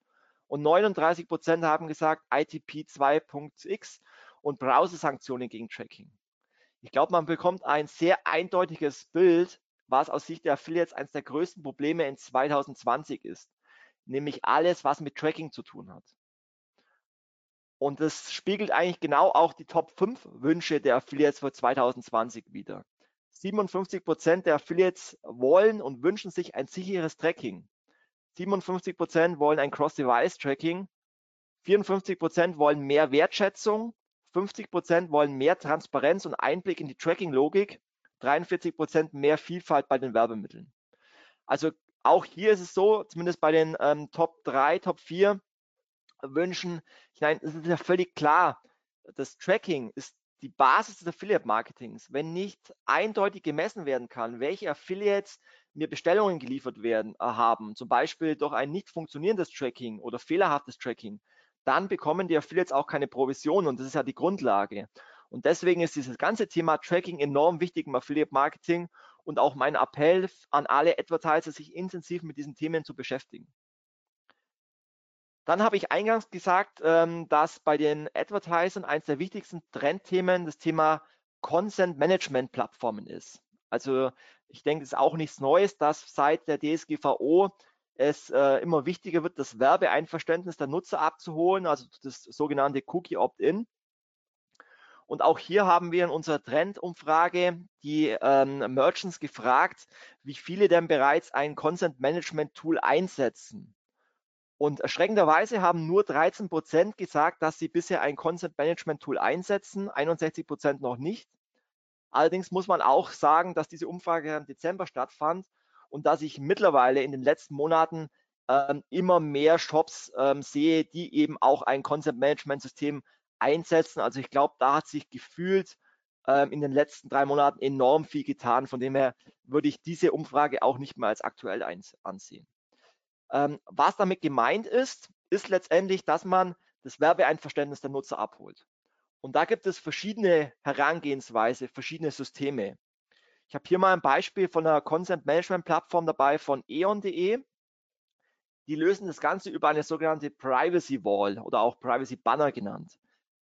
Und 39 Prozent haben gesagt, ITP 2.x und Browser-Sanktionen gegen Tracking. Ich glaube, man bekommt ein sehr eindeutiges Bild, was aus Sicht der Affiliates eines der größten Probleme in 2020 ist. Nämlich alles, was mit Tracking zu tun hat. Und das spiegelt eigentlich genau auch die Top 5 Wünsche der Affiliates für 2020 wider. 57 Prozent der Affiliates wollen und wünschen sich ein sicheres Tracking. 57 Prozent wollen ein Cross-Device-Tracking. 54 Prozent wollen mehr Wertschätzung. 50 Prozent wollen mehr Transparenz und Einblick in die Tracking-Logik. 43 Prozent mehr Vielfalt bei den Werbemitteln. Also auch hier ist es so, zumindest bei den ähm, Top 3, Top 4, wünschen. Ich meine, es ist ja völlig klar, das Tracking ist die Basis des Affiliate-Marketings. Wenn nicht eindeutig gemessen werden kann, welche Affiliates mir Bestellungen geliefert werden äh, haben, zum Beispiel durch ein nicht funktionierendes Tracking oder fehlerhaftes Tracking, dann bekommen die Affiliates auch keine Provision und das ist ja die Grundlage. Und deswegen ist dieses ganze Thema Tracking enorm wichtig im Affiliate-Marketing und auch mein Appell an alle Advertiser, sich intensiv mit diesen Themen zu beschäftigen. Dann habe ich eingangs gesagt, ähm, dass bei den Advertisern eines der wichtigsten Trendthemen das Thema Consent Management Plattformen ist. Also ich denke, es ist auch nichts Neues, dass seit der DSGVO es äh, immer wichtiger wird, das Werbeeinverständnis der Nutzer abzuholen, also das sogenannte Cookie Opt-in. Und auch hier haben wir in unserer Trendumfrage die ähm, Merchants gefragt, wie viele denn bereits ein Consent Management Tool einsetzen. Und erschreckenderweise haben nur 13 Prozent gesagt, dass sie bisher ein Content Management Tool einsetzen, 61 Prozent noch nicht. Allerdings muss man auch sagen, dass diese Umfrage im Dezember stattfand und dass ich mittlerweile in den letzten Monaten ähm, immer mehr Shops ähm, sehe, die eben auch ein Content Management System einsetzen. Also ich glaube, da hat sich gefühlt ähm, in den letzten drei Monaten enorm viel getan. Von dem her würde ich diese Umfrage auch nicht mehr als aktuell ansehen. Ähm, was damit gemeint ist, ist letztendlich, dass man das Werbeeinverständnis der Nutzer abholt. Und da gibt es verschiedene Herangehensweise, verschiedene Systeme. Ich habe hier mal ein Beispiel von einer Consent Management Plattform dabei von eon.de. Die lösen das Ganze über eine sogenannte Privacy Wall oder auch Privacy Banner genannt.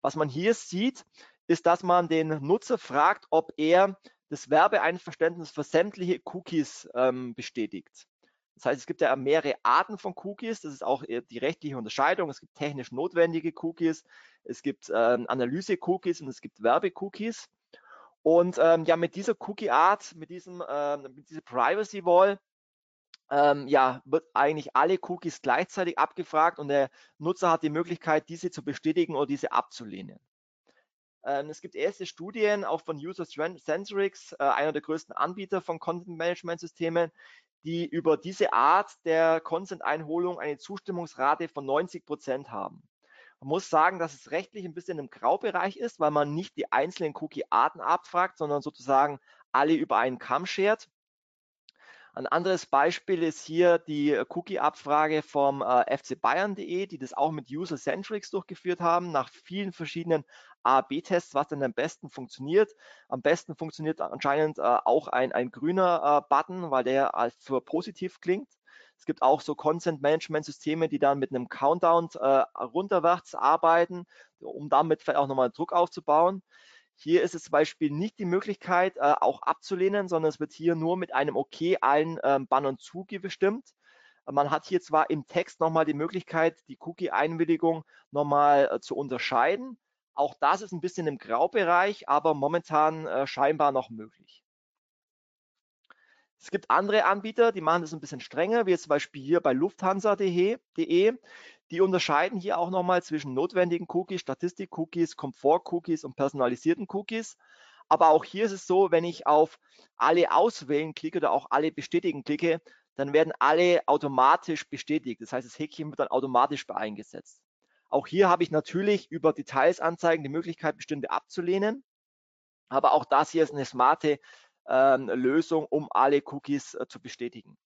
Was man hier sieht, ist, dass man den Nutzer fragt, ob er das Werbeeinverständnis für sämtliche Cookies ähm, bestätigt. Das heißt, es gibt ja mehrere Arten von Cookies. Das ist auch die rechtliche Unterscheidung. Es gibt technisch notwendige Cookies, es gibt ähm, Analyse-Cookies und es gibt Werbe-Cookies. Und ähm, ja, mit dieser Cookie-Art, mit diesem, ähm, mit dieser Privacy Wall, ähm, ja, wird eigentlich alle Cookies gleichzeitig abgefragt und der Nutzer hat die Möglichkeit, diese zu bestätigen oder diese abzulehnen. Ähm, es gibt erste Studien auch von User Centrics, äh, einer der größten Anbieter von Content Management Systemen, die über diese Art der Consent-Einholung eine Zustimmungsrate von 90 Prozent haben. Man muss sagen, dass es rechtlich ein bisschen im Graubereich ist, weil man nicht die einzelnen Cookie-Arten abfragt, sondern sozusagen alle über einen Kamm schert. Ein anderes Beispiel ist hier die Cookie-Abfrage vom äh, FC Bayern.de, die das auch mit User-Centrics durchgeführt haben, nach vielen verschiedenen A-B-Tests, was denn am besten funktioniert. Am besten funktioniert anscheinend äh, auch ein, ein grüner äh, Button, weil der für positiv klingt. Es gibt auch so Content-Management-Systeme, die dann mit einem Countdown äh, runterwärts arbeiten, um damit vielleicht auch nochmal Druck aufzubauen. Hier ist es zum Beispiel nicht die Möglichkeit, äh, auch abzulehnen, sondern es wird hier nur mit einem OK allen ähm, Bannern zugestimmt. Man hat hier zwar im Text nochmal die Möglichkeit, die Cookie-Einwilligung nochmal äh, zu unterscheiden. Auch das ist ein bisschen im Graubereich, aber momentan äh, scheinbar noch möglich. Es gibt andere Anbieter, die machen das ein bisschen strenger, wie jetzt zum Beispiel hier bei lufthansa.de. Die unterscheiden hier auch nochmal zwischen notwendigen Cookies, Statistik-Cookies, Komfort-Cookies und personalisierten Cookies. Aber auch hier ist es so, wenn ich auf alle auswählen klicke oder auch alle bestätigen klicke, dann werden alle automatisch bestätigt. Das heißt, das Häkchen wird dann automatisch eingesetzt. Auch hier habe ich natürlich über Details anzeigen die Möglichkeit, bestimmte abzulehnen. Aber auch das hier ist eine smarte äh, Lösung, um alle Cookies äh, zu bestätigen.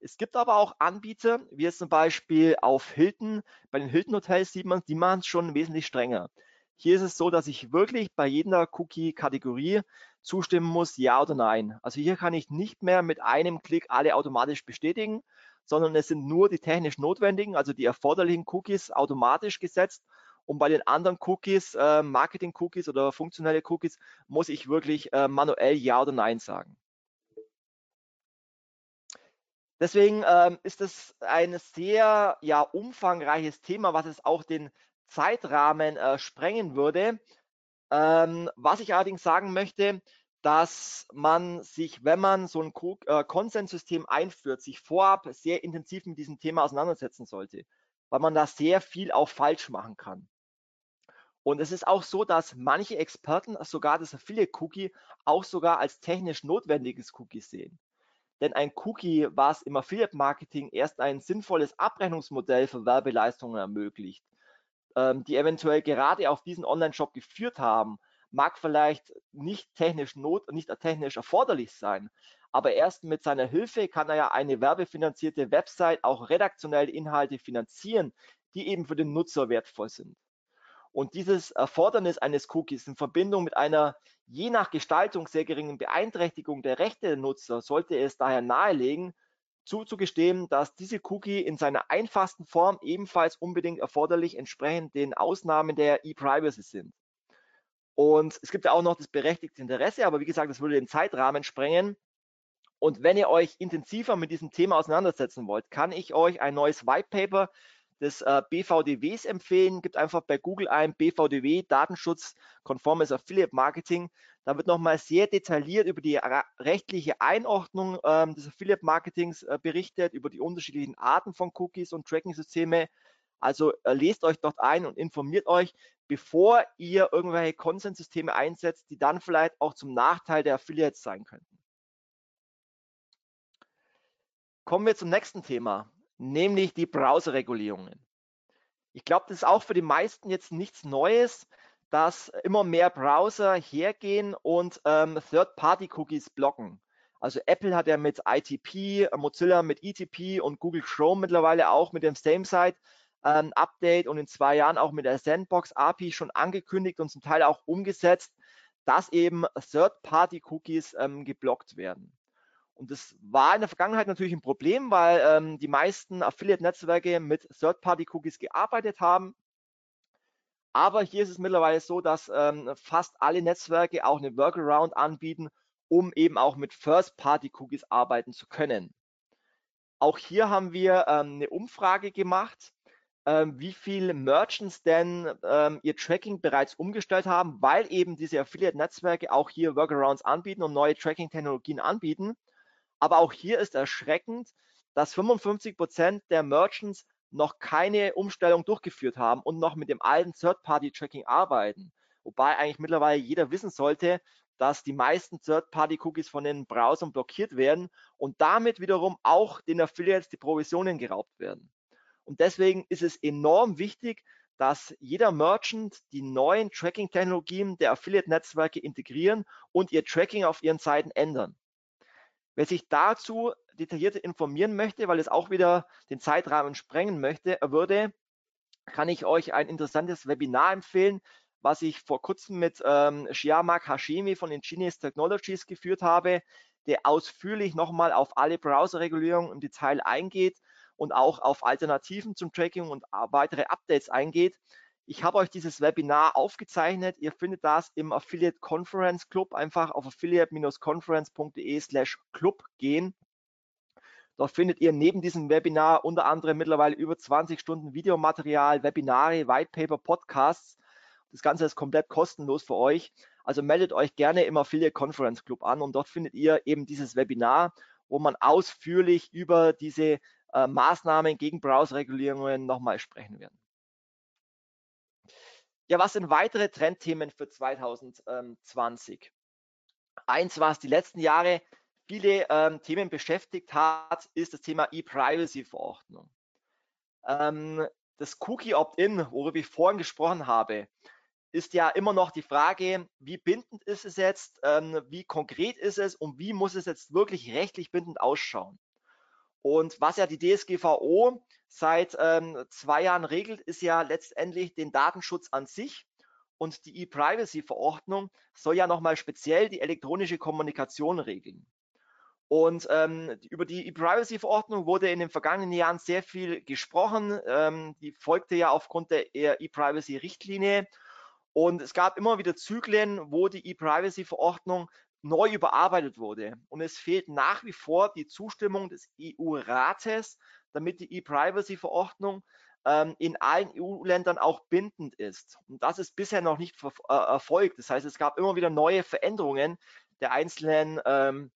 Es gibt aber auch Anbieter, wie jetzt zum Beispiel auf Hilton. Bei den Hilton Hotels sieht man, die machen es schon wesentlich strenger. Hier ist es so, dass ich wirklich bei jeder Cookie-Kategorie zustimmen muss, ja oder nein. Also hier kann ich nicht mehr mit einem Klick alle automatisch bestätigen, sondern es sind nur die technisch notwendigen, also die erforderlichen Cookies automatisch gesetzt. Und bei den anderen Cookies, äh, Marketing-Cookies oder funktionelle Cookies, muss ich wirklich äh, manuell Ja oder Nein sagen. Deswegen ähm, ist es ein sehr ja, umfangreiches Thema, was es auch den Zeitrahmen äh, sprengen würde. Ähm, was ich allerdings sagen möchte, dass man sich, wenn man so ein äh, Konsenssystem einführt, sich vorab sehr intensiv mit diesem Thema auseinandersetzen sollte, weil man da sehr viel auch falsch machen kann. Und es ist auch so, dass manche Experten sogar das Affiliate-Cookie auch sogar als technisch notwendiges Cookie sehen. Denn ein Cookie, was im Affiliate-Marketing erst ein sinnvolles Abrechnungsmodell für Werbeleistungen ermöglicht, ähm, die eventuell gerade auf diesen Online-Shop geführt haben, mag vielleicht nicht technisch not, nicht technisch erforderlich sein, aber erst mit seiner Hilfe kann er ja eine werbefinanzierte Website auch redaktionelle Inhalte finanzieren, die eben für den Nutzer wertvoll sind. Und dieses Erfordernis eines Cookies in Verbindung mit einer je nach Gestaltung sehr geringen Beeinträchtigung der Rechte der Nutzer sollte es daher nahelegen, zuzugestehen, dass diese Cookie in seiner einfachsten Form ebenfalls unbedingt erforderlich entsprechend den Ausnahmen der E-Privacy sind. Und es gibt ja auch noch das berechtigte Interesse, aber wie gesagt, das würde den Zeitrahmen sprengen. Und wenn ihr euch intensiver mit diesem Thema auseinandersetzen wollt, kann ich euch ein neues White Paper des äh, BVDWs empfehlen. Gibt einfach bei Google ein BVDW Datenschutz konformes Affiliate Marketing. Da wird nochmal sehr detailliert über die rechtliche Einordnung ähm, des Affiliate Marketings äh, berichtet, über die unterschiedlichen Arten von Cookies und Tracking-Systeme. Also äh, lest euch dort ein und informiert euch, bevor ihr irgendwelche Consent-Systeme einsetzt, die dann vielleicht auch zum Nachteil der Affiliates sein könnten. Kommen wir zum nächsten Thema nämlich die Browserregulierungen. Ich glaube, das ist auch für die meisten jetzt nichts Neues, dass immer mehr Browser hergehen und ähm, Third-Party-Cookies blocken. Also Apple hat ja mit ITP, Mozilla mit ETP und Google Chrome mittlerweile auch mit dem Same-Site ähm, Update und in zwei Jahren auch mit der Sandbox API schon angekündigt und zum Teil auch umgesetzt, dass eben Third-Party-Cookies ähm, geblockt werden. Und das war in der Vergangenheit natürlich ein Problem, weil ähm, die meisten Affiliate-Netzwerke mit Third-Party-Cookies gearbeitet haben. Aber hier ist es mittlerweile so, dass ähm, fast alle Netzwerke auch eine Workaround anbieten, um eben auch mit First-Party-Cookies arbeiten zu können. Auch hier haben wir ähm, eine Umfrage gemacht, ähm, wie viele Merchants denn ähm, ihr Tracking bereits umgestellt haben, weil eben diese Affiliate-Netzwerke auch hier Workarounds anbieten und neue Tracking-Technologien anbieten. Aber auch hier ist erschreckend, dass 55 Prozent der Merchants noch keine Umstellung durchgeführt haben und noch mit dem alten Third-Party-Tracking arbeiten. Wobei eigentlich mittlerweile jeder wissen sollte, dass die meisten Third-Party-Cookies von den Browsern blockiert werden und damit wiederum auch den Affiliates die Provisionen geraubt werden. Und deswegen ist es enorm wichtig, dass jeder Merchant die neuen Tracking-Technologien der Affiliate-Netzwerke integrieren und ihr Tracking auf ihren Seiten ändern. Wer sich dazu detailliert informieren möchte, weil es auch wieder den Zeitrahmen sprengen möchte, würde, kann ich euch ein interessantes Webinar empfehlen, was ich vor kurzem mit ähm, Shiamak Hashimi von Ingenious Technologies geführt habe, der ausführlich nochmal auf alle Browser-Regulierungen im Detail eingeht und auch auf Alternativen zum Tracking und weitere Updates eingeht. Ich habe euch dieses Webinar aufgezeichnet. Ihr findet das im Affiliate Conference Club. Einfach auf affiliate-conference.de slash club gehen. Dort findet ihr neben diesem Webinar unter anderem mittlerweile über 20 Stunden Videomaterial, Webinare, Whitepaper, Podcasts. Das Ganze ist komplett kostenlos für euch. Also meldet euch gerne im Affiliate Conference Club an und dort findet ihr eben dieses Webinar, wo man ausführlich über diese äh, Maßnahmen gegen Browser-Regulierungen nochmal sprechen werden. Ja, was sind weitere Trendthemen für 2020? Eins, was die letzten Jahre viele ähm, Themen beschäftigt hat, ist das Thema E-Privacy-Verordnung. Ähm, das Cookie Opt-in, worüber ich vorhin gesprochen habe, ist ja immer noch die Frage, wie bindend ist es jetzt, ähm, wie konkret ist es und wie muss es jetzt wirklich rechtlich bindend ausschauen. Und was ja die DSGVO seit ähm, zwei Jahren regelt, ist ja letztendlich den Datenschutz an sich. Und die E-Privacy-Verordnung soll ja nochmal speziell die elektronische Kommunikation regeln. Und ähm, über die E-Privacy-Verordnung wurde in den vergangenen Jahren sehr viel gesprochen. Ähm, die folgte ja aufgrund der E-Privacy-Richtlinie. Und es gab immer wieder Zyklen, wo die E-Privacy-Verordnung neu überarbeitet wurde. Und es fehlt nach wie vor die Zustimmung des EU-Rates, damit die E-Privacy-Verordnung ähm, in allen EU-Ländern auch bindend ist. Und das ist bisher noch nicht äh, erfolgt. Das heißt, es gab immer wieder neue Veränderungen der einzelnen ähm,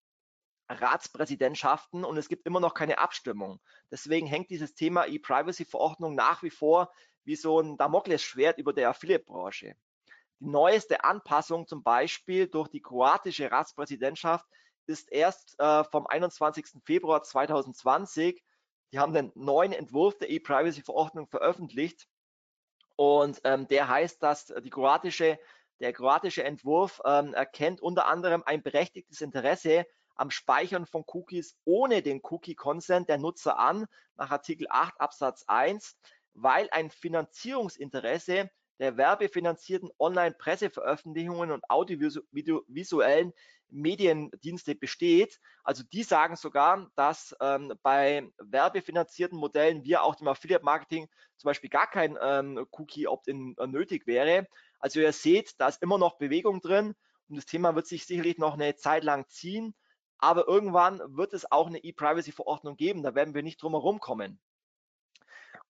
Ratspräsidentschaften und es gibt immer noch keine Abstimmung. Deswegen hängt dieses Thema E-Privacy-Verordnung nach wie vor wie so ein Damoklesschwert über der Affiliate-Branche. Die neueste Anpassung zum Beispiel durch die kroatische Ratspräsidentschaft ist erst äh, vom 21. Februar 2020. Die haben den neuen Entwurf der E-Privacy-Verordnung veröffentlicht. Und ähm, der heißt, dass die kroatische, der kroatische Entwurf ähm, erkennt unter anderem ein berechtigtes Interesse am Speichern von Cookies ohne den Cookie-Consent der Nutzer an, nach Artikel 8 Absatz 1, weil ein Finanzierungsinteresse der werbefinanzierten Online-Presseveröffentlichungen und audiovisuellen Mediendienste besteht. Also die sagen sogar, dass ähm, bei werbefinanzierten Modellen wir auch dem Affiliate-Marketing zum Beispiel gar kein ähm, Cookie-Opt-in äh, nötig wäre. Also ihr seht, da ist immer noch Bewegung drin und das Thema wird sich sicherlich noch eine Zeit lang ziehen. Aber irgendwann wird es auch eine E-Privacy-Verordnung geben. Da werden wir nicht drum herum kommen.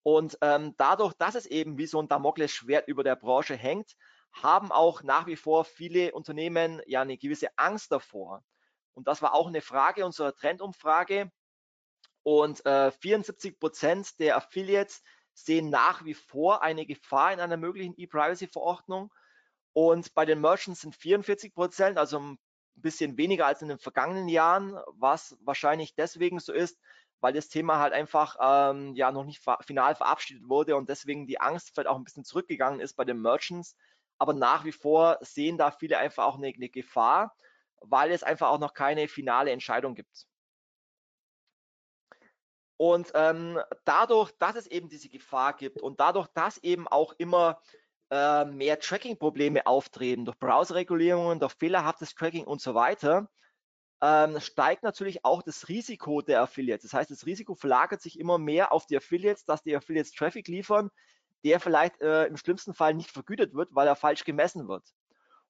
Und ähm, dadurch, dass es eben wie so ein Damoklesschwert über der Branche hängt, haben auch nach wie vor viele Unternehmen ja eine gewisse Angst davor. Und das war auch eine Frage unserer Trendumfrage. Und äh, 74 Prozent der Affiliates sehen nach wie vor eine Gefahr in einer möglichen E-Privacy-Verordnung. Und bei den Merchants sind 44 Prozent, also ein bisschen weniger als in den vergangenen Jahren, was wahrscheinlich deswegen so ist, weil das Thema halt einfach ähm, ja noch nicht final verabschiedet wurde und deswegen die Angst vielleicht auch ein bisschen zurückgegangen ist bei den Merchants. Aber nach wie vor sehen da viele einfach auch eine, eine Gefahr, weil es einfach auch noch keine finale Entscheidung gibt. Und ähm, dadurch, dass es eben diese Gefahr gibt und dadurch, dass eben auch immer äh, mehr Tracking-Probleme auftreten durch Browser-Regulierungen, durch fehlerhaftes Tracking und so weiter, ähm, steigt natürlich auch das Risiko der Affiliates. Das heißt, das Risiko verlagert sich immer mehr auf die Affiliates, dass die Affiliates Traffic liefern, der vielleicht äh, im schlimmsten Fall nicht vergütet wird, weil er falsch gemessen wird.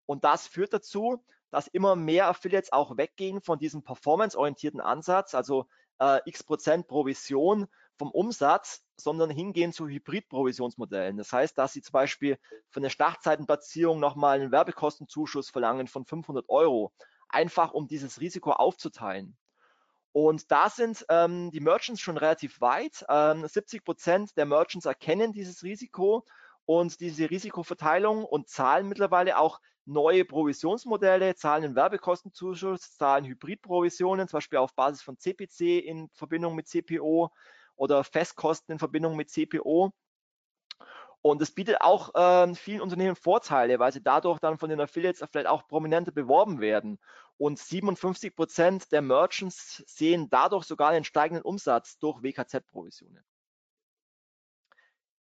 Und das führt dazu, dass immer mehr Affiliates auch weggehen von diesem performanceorientierten Ansatz, also äh, x Prozent Provision vom Umsatz, sondern hingehen zu Hybrid-Provisionsmodellen. Das heißt, dass sie zum Beispiel für eine Startzeitenplatzierung nochmal einen Werbekostenzuschuss verlangen von 500 Euro einfach um dieses Risiko aufzuteilen. Und da sind ähm, die Merchants schon relativ weit. Ähm, 70 Prozent der Merchants erkennen dieses Risiko und diese Risikoverteilung und zahlen mittlerweile auch neue Provisionsmodelle, zahlen einen Werbekostenzuschuss, zahlen Hybridprovisionen, zum Beispiel auf Basis von CPC in Verbindung mit CPO oder Festkosten in Verbindung mit CPO. Und es bietet auch äh, vielen Unternehmen Vorteile, weil sie dadurch dann von den Affiliates vielleicht auch prominenter beworben werden. Und 57 Prozent der Merchants sehen dadurch sogar einen steigenden Umsatz durch WKZ-Provisionen.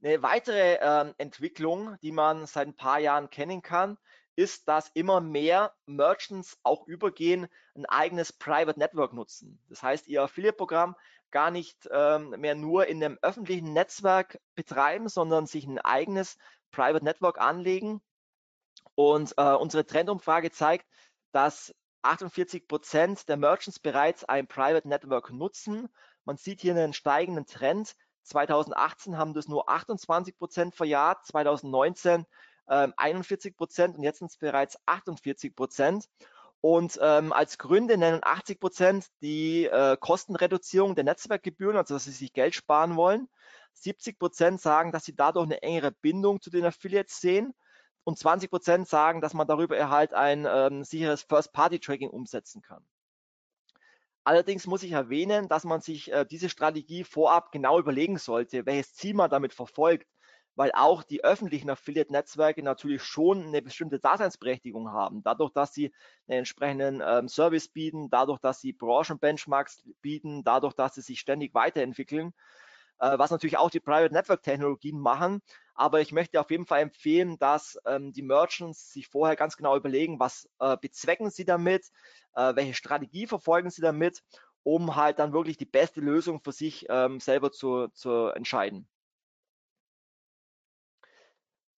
Eine weitere äh, Entwicklung, die man seit ein paar Jahren kennen kann, ist, dass immer mehr Merchants auch übergehen, ein eigenes Private Network nutzen. Das heißt, ihr Affiliate-Programm gar nicht ähm, mehr nur in einem öffentlichen Netzwerk betreiben, sondern sich ein eigenes Private Network anlegen. Und äh, unsere Trendumfrage zeigt, dass 48 Prozent der Merchants bereits ein Private Network nutzen. Man sieht hier einen steigenden Trend. 2018 haben das nur 28 Prozent verjahrt, 2019 äh, 41 Prozent und jetzt sind es bereits 48 Prozent. Und ähm, als Gründe nennen 80 Prozent die äh, Kostenreduzierung der Netzwerkgebühren, also dass sie sich Geld sparen wollen. 70 Prozent sagen, dass sie dadurch eine engere Bindung zu den Affiliates sehen. Und 20 Prozent sagen, dass man darüber halt ein ähm, sicheres First-Party-Tracking umsetzen kann. Allerdings muss ich erwähnen, dass man sich äh, diese Strategie vorab genau überlegen sollte, welches Ziel man damit verfolgt weil auch die öffentlichen Affiliate-Netzwerke natürlich schon eine bestimmte Daseinsberechtigung haben. Dadurch, dass sie einen entsprechenden ähm, Service bieten, dadurch, dass sie Branchenbenchmarks bieten, dadurch, dass sie sich ständig weiterentwickeln, äh, was natürlich auch die Private Network Technologien machen. Aber ich möchte auf jeden Fall empfehlen, dass ähm, die Merchants sich vorher ganz genau überlegen, was äh, bezwecken sie damit, äh, welche Strategie verfolgen sie damit, um halt dann wirklich die beste Lösung für sich ähm, selber zu, zu entscheiden.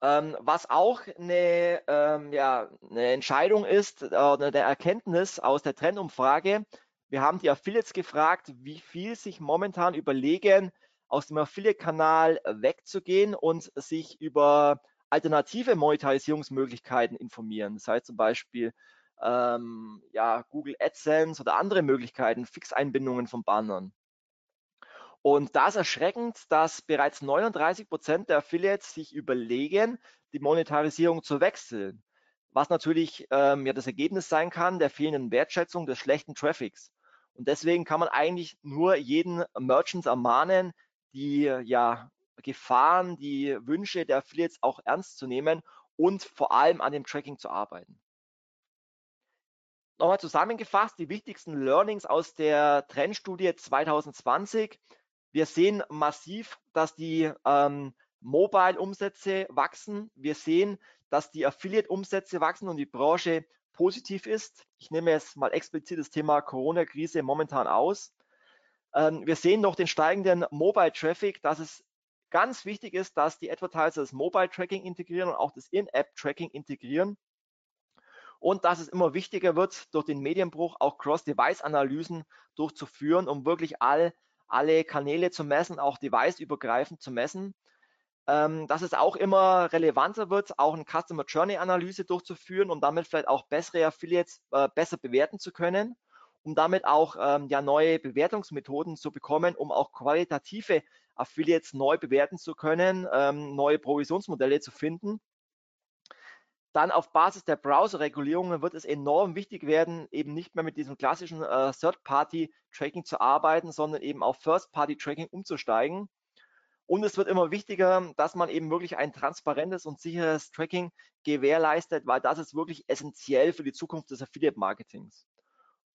Ähm, was auch eine, ähm, ja, eine Entscheidung ist, äh, eine Erkenntnis aus der Trendumfrage. Wir haben die Affiliates gefragt, wie viel sich momentan überlegen, aus dem Affiliate-Kanal wegzugehen und sich über alternative Monetarisierungsmöglichkeiten informieren. Das heißt zum Beispiel ähm, ja, Google AdSense oder andere Möglichkeiten, Fixeinbindungen von Bannern. Und da ist erschreckend, dass bereits 39 Prozent der Affiliates sich überlegen, die Monetarisierung zu wechseln, was natürlich ähm, ja das Ergebnis sein kann der fehlenden Wertschätzung des schlechten Traffics. Und deswegen kann man eigentlich nur jeden Merchants ermahnen, die ja Gefahren, die Wünsche der Affiliates auch ernst zu nehmen und vor allem an dem Tracking zu arbeiten. Nochmal zusammengefasst, die wichtigsten Learnings aus der Trendstudie 2020 wir sehen massiv, dass die ähm, Mobile-Umsätze wachsen. Wir sehen, dass die Affiliate-Umsätze wachsen und die Branche positiv ist. Ich nehme jetzt mal explizit das Thema Corona-Krise momentan aus. Ähm, wir sehen noch den steigenden Mobile-Traffic, dass es ganz wichtig ist, dass die Advertiser das Mobile-Tracking integrieren und auch das In-App-Tracking integrieren. Und dass es immer wichtiger wird, durch den Medienbruch auch Cross-Device-Analysen durchzuführen, um wirklich all alle Kanäle zu messen, auch deviceübergreifend zu messen. Ähm, dass es auch immer relevanter wird, auch eine Customer Journey Analyse durchzuführen, um damit vielleicht auch bessere Affiliates äh, besser bewerten zu können, um damit auch ähm, ja neue Bewertungsmethoden zu bekommen, um auch qualitative Affiliates neu bewerten zu können, ähm, neue Provisionsmodelle zu finden dann auf Basis der Browser-Regulierungen wird es enorm wichtig werden, eben nicht mehr mit diesem klassischen äh, Third-Party-Tracking zu arbeiten, sondern eben auf First-Party-Tracking umzusteigen. Und es wird immer wichtiger, dass man eben wirklich ein transparentes und sicheres Tracking gewährleistet, weil das ist wirklich essentiell für die Zukunft des Affiliate-Marketings.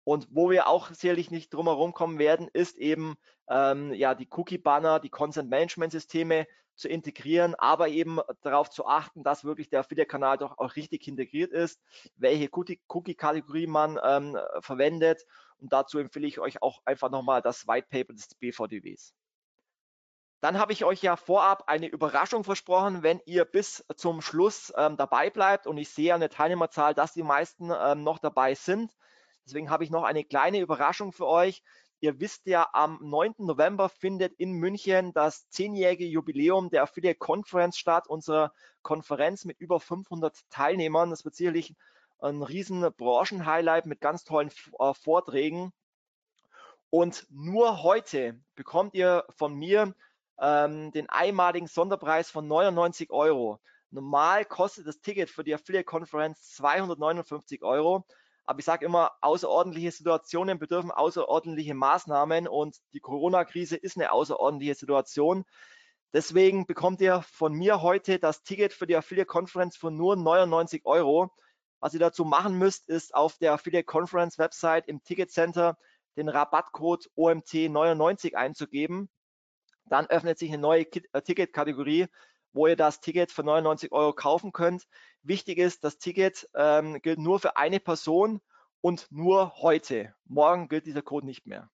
Und wo wir auch sicherlich nicht drum herum kommen werden, ist eben ähm, ja die Cookie-Banner, die Consent-Management-Systeme zu integrieren, aber eben darauf zu achten, dass wirklich der Affiliate-Kanal doch auch richtig integriert ist, welche Cookie-Kategorie man ähm, verwendet. Und dazu empfehle ich euch auch einfach nochmal das White Paper des BVDWs. Dann habe ich euch ja vorab eine Überraschung versprochen, wenn ihr bis zum Schluss ähm, dabei bleibt. Und ich sehe an der Teilnehmerzahl, dass die meisten ähm, noch dabei sind. Deswegen habe ich noch eine kleine Überraschung für euch. Ihr wisst ja, am 9. November findet in München das zehnjährige Jubiläum der Affiliate Conference statt, unsere Konferenz mit über 500 Teilnehmern. Das wird sicherlich ein riesen Branchenhighlight mit ganz tollen äh, Vorträgen. Und nur heute bekommt ihr von mir ähm, den einmaligen Sonderpreis von 99 Euro. Normal kostet das Ticket für die Affiliate-Konferenz 259 Euro. Aber ich sage immer, außerordentliche Situationen bedürfen außerordentliche Maßnahmen und die Corona-Krise ist eine außerordentliche Situation. Deswegen bekommt ihr von mir heute das Ticket für die Affiliate Conference für nur 99 Euro. Was ihr dazu machen müsst, ist auf der Affiliate Conference Website im Ticket Center den Rabattcode OMT99 einzugeben. Dann öffnet sich eine neue äh, Ticketkategorie, wo ihr das Ticket für 99 Euro kaufen könnt. Wichtig ist, das Ticket ähm, gilt nur für eine Person und nur heute. Morgen gilt dieser Code nicht mehr.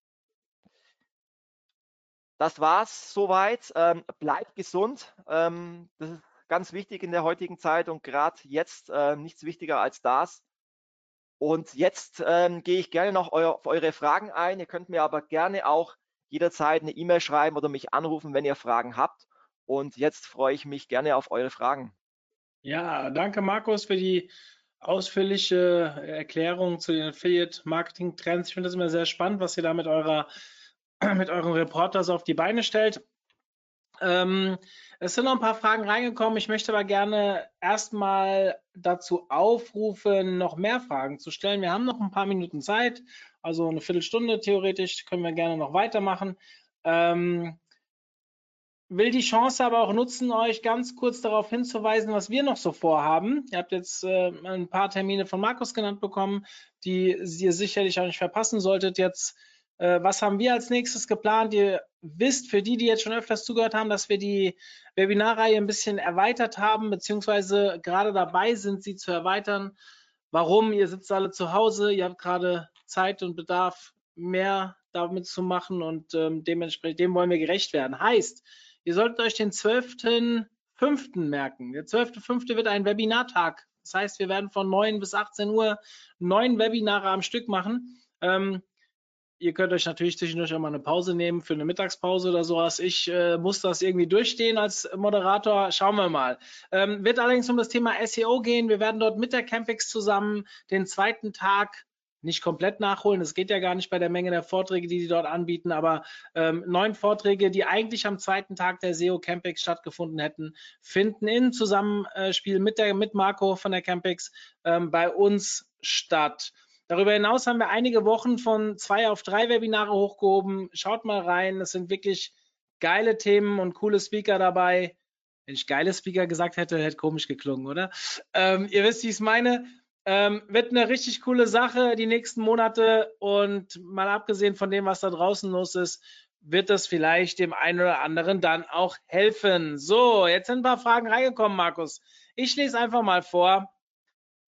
Das war's soweit. Ähm, bleibt gesund. Ähm, das ist ganz wichtig in der heutigen Zeit und gerade jetzt äh, nichts wichtiger als das. Und jetzt ähm, gehe ich gerne noch eu auf eure Fragen ein. Ihr könnt mir aber gerne auch jederzeit eine E-Mail schreiben oder mich anrufen, wenn ihr Fragen habt. Und jetzt freue ich mich gerne auf eure Fragen. Ja, danke Markus für die ausführliche Erklärung zu den Affiliate Marketing Trends. Ich finde das immer sehr spannend, was ihr da mit eurer mit euren Reporters auf die Beine stellt. Ähm, es sind noch ein paar Fragen reingekommen. Ich möchte aber gerne erstmal dazu aufrufen, noch mehr Fragen zu stellen. Wir haben noch ein paar Minuten Zeit, also eine Viertelstunde theoretisch können wir gerne noch weitermachen. Ähm, will die Chance aber auch nutzen, euch ganz kurz darauf hinzuweisen, was wir noch so vorhaben. Ihr habt jetzt äh, ein paar Termine von Markus genannt bekommen, die ihr sicherlich auch nicht verpassen solltet. Jetzt äh, was haben wir als nächstes geplant? Ihr wisst, für die, die jetzt schon öfters zugehört haben, dass wir die Webinarreihe ein bisschen erweitert haben, beziehungsweise gerade dabei sind, sie zu erweitern. Warum? Ihr sitzt alle zu Hause, ihr habt gerade Zeit und Bedarf, mehr damit zu machen und ähm, dementsprechend dem wollen wir gerecht werden. Heißt, ihr solltet euch den 12.05. merken. Der 12.05. wird ein Webinartag. Das heißt, wir werden von 9 bis 18 Uhr neun Webinare am Stück machen. Ähm, Ihr könnt euch natürlich zwischendurch auch mal eine Pause nehmen für eine Mittagspause oder sowas. Ich äh, muss das irgendwie durchstehen als Moderator. Schauen wir mal. Ähm, wird allerdings um das Thema SEO gehen. Wir werden dort mit der Campix zusammen den zweiten Tag nicht komplett nachholen. Das geht ja gar nicht bei der Menge der Vorträge, die die dort anbieten, aber ähm, neun Vorträge, die eigentlich am zweiten Tag der SEO Campix stattgefunden hätten, finden in Zusammenspiel mit der mit Marco von der Campix ähm, bei uns statt. Darüber hinaus haben wir einige Wochen von zwei auf drei Webinare hochgehoben. Schaut mal rein, es sind wirklich geile Themen und coole Speaker dabei. Wenn ich geile Speaker gesagt hätte, hätte komisch geklungen, oder? Ähm, ihr wisst, wie ich es meine. Ähm, wird eine richtig coole Sache die nächsten Monate und mal abgesehen von dem, was da draußen los ist, wird das vielleicht dem einen oder anderen dann auch helfen. So, jetzt sind ein paar Fragen reingekommen, Markus. Ich lese einfach mal vor.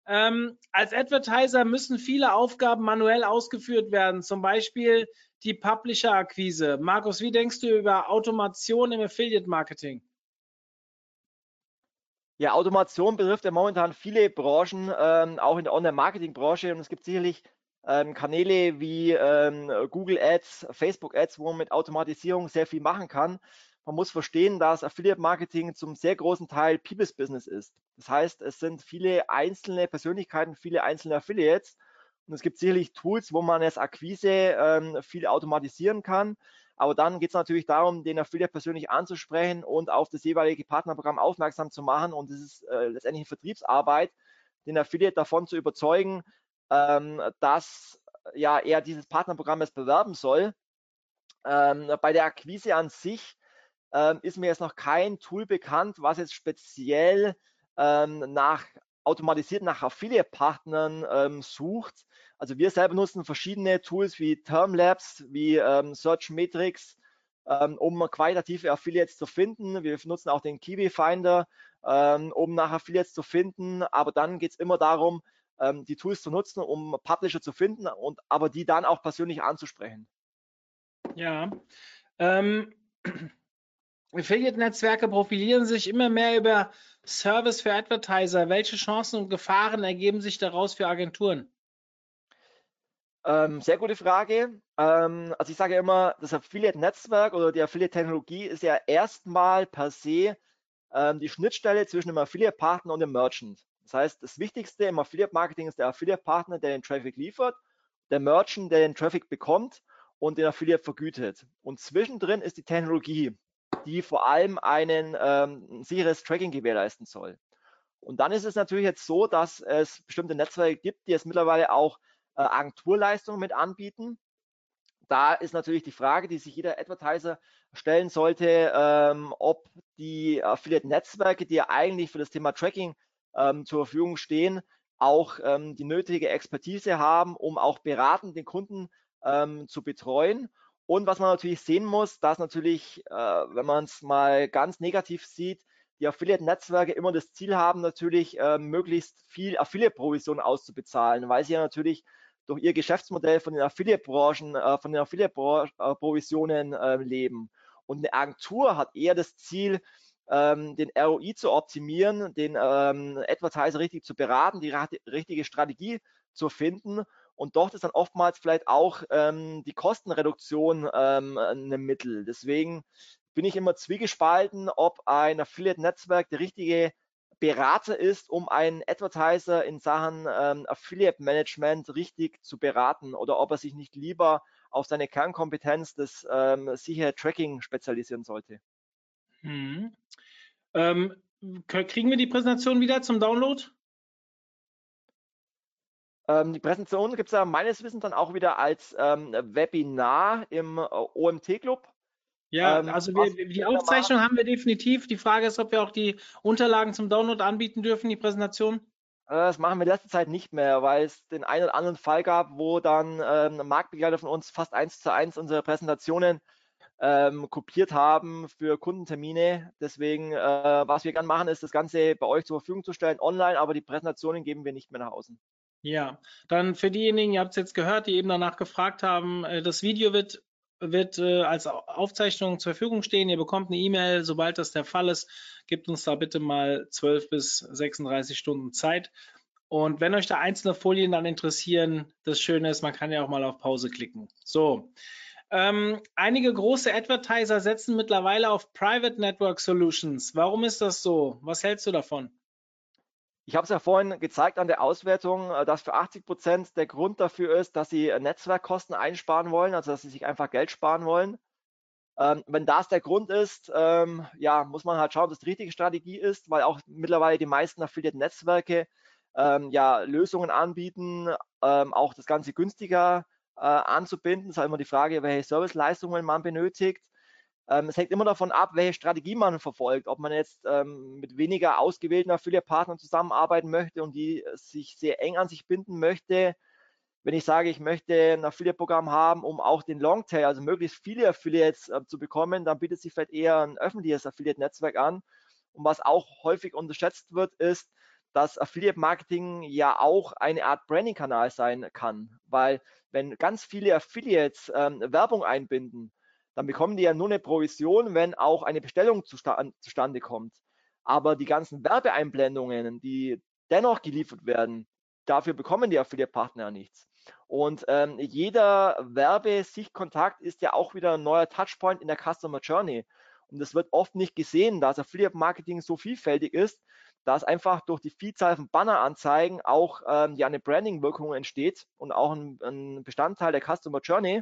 Ähm, als Advertiser müssen viele Aufgaben manuell ausgeführt werden, zum Beispiel die Publisher-Akquise. Markus, wie denkst du über Automation im Affiliate-Marketing? Ja, Automation betrifft ja momentan viele Branchen, ähm, auch in der Online-Marketing-Branche. Und es gibt sicherlich ähm, Kanäle wie ähm, Google Ads, Facebook Ads, wo man mit Automatisierung sehr viel machen kann. Man muss verstehen, dass Affiliate Marketing zum sehr großen Teil People's Business ist. Das heißt, es sind viele einzelne Persönlichkeiten, viele einzelne Affiliates. Und es gibt sicherlich Tools, wo man als Akquise ähm, viel automatisieren kann. Aber dann geht es natürlich darum, den Affiliate persönlich anzusprechen und auf das jeweilige Partnerprogramm aufmerksam zu machen. Und es ist äh, letztendlich eine Vertriebsarbeit, den Affiliate davon zu überzeugen, ähm, dass ja, er dieses Partnerprogramm jetzt bewerben soll. Ähm, bei der Akquise an sich ähm, ist mir jetzt noch kein Tool bekannt, was jetzt speziell ähm, nach automatisiert nach Affiliate-Partnern ähm, sucht. Also wir selber nutzen verschiedene Tools wie Termlabs, wie ähm, Searchmetrics, ähm, um qualitative Affiliates zu finden. Wir nutzen auch den Kiwi Finder, ähm, um nach Affiliates zu finden. Aber dann geht es immer darum, ähm, die Tools zu nutzen, um Publisher zu finden und aber die dann auch persönlich anzusprechen. Ja. Ähm, Affiliate-Netzwerke profilieren sich immer mehr über Service für Advertiser. Welche Chancen und Gefahren ergeben sich daraus für Agenturen? Ähm, sehr gute Frage. Ähm, also ich sage immer, das Affiliate-Netzwerk oder die Affiliate-Technologie ist ja erstmal per se ähm, die Schnittstelle zwischen dem Affiliate-Partner und dem Merchant. Das heißt, das Wichtigste im Affiliate-Marketing ist der Affiliate-Partner, der den Traffic liefert, der Merchant, der den Traffic bekommt und den Affiliate vergütet. Und zwischendrin ist die Technologie die vor allem ähm, ein sicheres Tracking gewährleisten soll. Und dann ist es natürlich jetzt so, dass es bestimmte Netzwerke gibt, die es mittlerweile auch äh, Agenturleistungen mit anbieten. Da ist natürlich die Frage, die sich jeder Advertiser stellen sollte, ähm, ob die Affiliate-Netzwerke, die ja eigentlich für das Thema Tracking ähm, zur Verfügung stehen, auch ähm, die nötige Expertise haben, um auch beratend den Kunden ähm, zu betreuen. Und was man natürlich sehen muss, dass natürlich, äh, wenn man es mal ganz negativ sieht, die Affiliate-Netzwerke immer das Ziel haben, natürlich äh, möglichst viel Affiliate-Provision auszubezahlen, weil sie ja natürlich durch ihr Geschäftsmodell von den Affiliate-Branchen, äh, von den Affiliate-Provisionen äh, leben. Und eine Agentur hat eher das Ziel, ähm, den ROI zu optimieren, den ähm, Advertiser richtig zu beraten, die richtige Strategie zu finden. Und dort ist dann oftmals vielleicht auch ähm, die Kostenreduktion ähm, ein Mittel. Deswegen bin ich immer zwiegespalten, ob ein Affiliate-Netzwerk der richtige Berater ist, um einen Advertiser in Sachen ähm, Affiliate Management richtig zu beraten oder ob er sich nicht lieber auf seine Kernkompetenz des ähm, sichere Tracking spezialisieren sollte. Hm. Ähm, kriegen wir die Präsentation wieder zum Download? Ähm, die Präsentation gibt es ja meines Wissens dann auch wieder als ähm, Webinar im äh, OMT-Club. Ja, ähm, also wir, die Aufzeichnung haben wir definitiv. Die Frage ist, ob wir auch die Unterlagen zum Download anbieten dürfen, die Präsentation. Äh, das machen wir in letzter Zeit nicht mehr, weil es den einen oder anderen Fall gab, wo dann ähm, Marktbegleiter von uns fast eins zu eins unsere Präsentationen ähm, kopiert haben für Kundentermine. Deswegen, äh, was wir gerne machen, ist das Ganze bei euch zur Verfügung zu stellen online, aber die Präsentationen geben wir nicht mehr nach außen. Ja, dann für diejenigen, ihr habt es jetzt gehört, die eben danach gefragt haben, äh, das Video wird, wird äh, als Aufzeichnung zur Verfügung stehen. Ihr bekommt eine E-Mail, sobald das der Fall ist. Gebt uns da bitte mal 12 bis 36 Stunden Zeit. Und wenn euch da einzelne Folien dann interessieren, das Schöne ist, man kann ja auch mal auf Pause klicken. So, ähm, einige große Advertiser setzen mittlerweile auf Private Network Solutions. Warum ist das so? Was hältst du davon? Ich habe es ja vorhin gezeigt an der Auswertung, äh, dass für 80 Prozent der Grund dafür ist, dass sie Netzwerkkosten einsparen wollen, also dass sie sich einfach Geld sparen wollen. Ähm, wenn das der Grund ist, ähm, ja, muss man halt schauen, ob das die richtige Strategie ist, weil auch mittlerweile die meisten Affiliate-Netzwerke ähm, ja Lösungen anbieten, ähm, auch das Ganze günstiger äh, anzubinden. Es ist halt immer die Frage, welche Serviceleistungen man benötigt. Ähm, es hängt immer davon ab, welche Strategie man verfolgt, ob man jetzt ähm, mit weniger ausgewählten Affiliate-Partnern zusammenarbeiten möchte und die sich sehr eng an sich binden möchte. Wenn ich sage, ich möchte ein Affiliate-Programm haben, um auch den Longtail, also möglichst viele Affiliates äh, zu bekommen, dann bietet sich vielleicht eher ein öffentliches Affiliate-Netzwerk an. Und was auch häufig unterschätzt wird, ist, dass Affiliate Marketing ja auch eine Art Branding-Kanal sein kann, weil wenn ganz viele Affiliates ähm, Werbung einbinden, dann bekommen die ja nur eine Provision, wenn auch eine Bestellung zusta zustande kommt. Aber die ganzen Werbeeinblendungen, die dennoch geliefert werden, dafür bekommen die Affiliate-Partner ja nichts. Und ähm, jeder Werbe-Sichtkontakt ist ja auch wieder ein neuer Touchpoint in der Customer Journey. Und das wird oft nicht gesehen, dass Affiliate-Marketing so vielfältig ist, dass einfach durch die Vielzahl von Banneranzeigen auch ähm, ja eine Branding-Wirkung entsteht und auch ein, ein, Bestandteil der Customer Journey.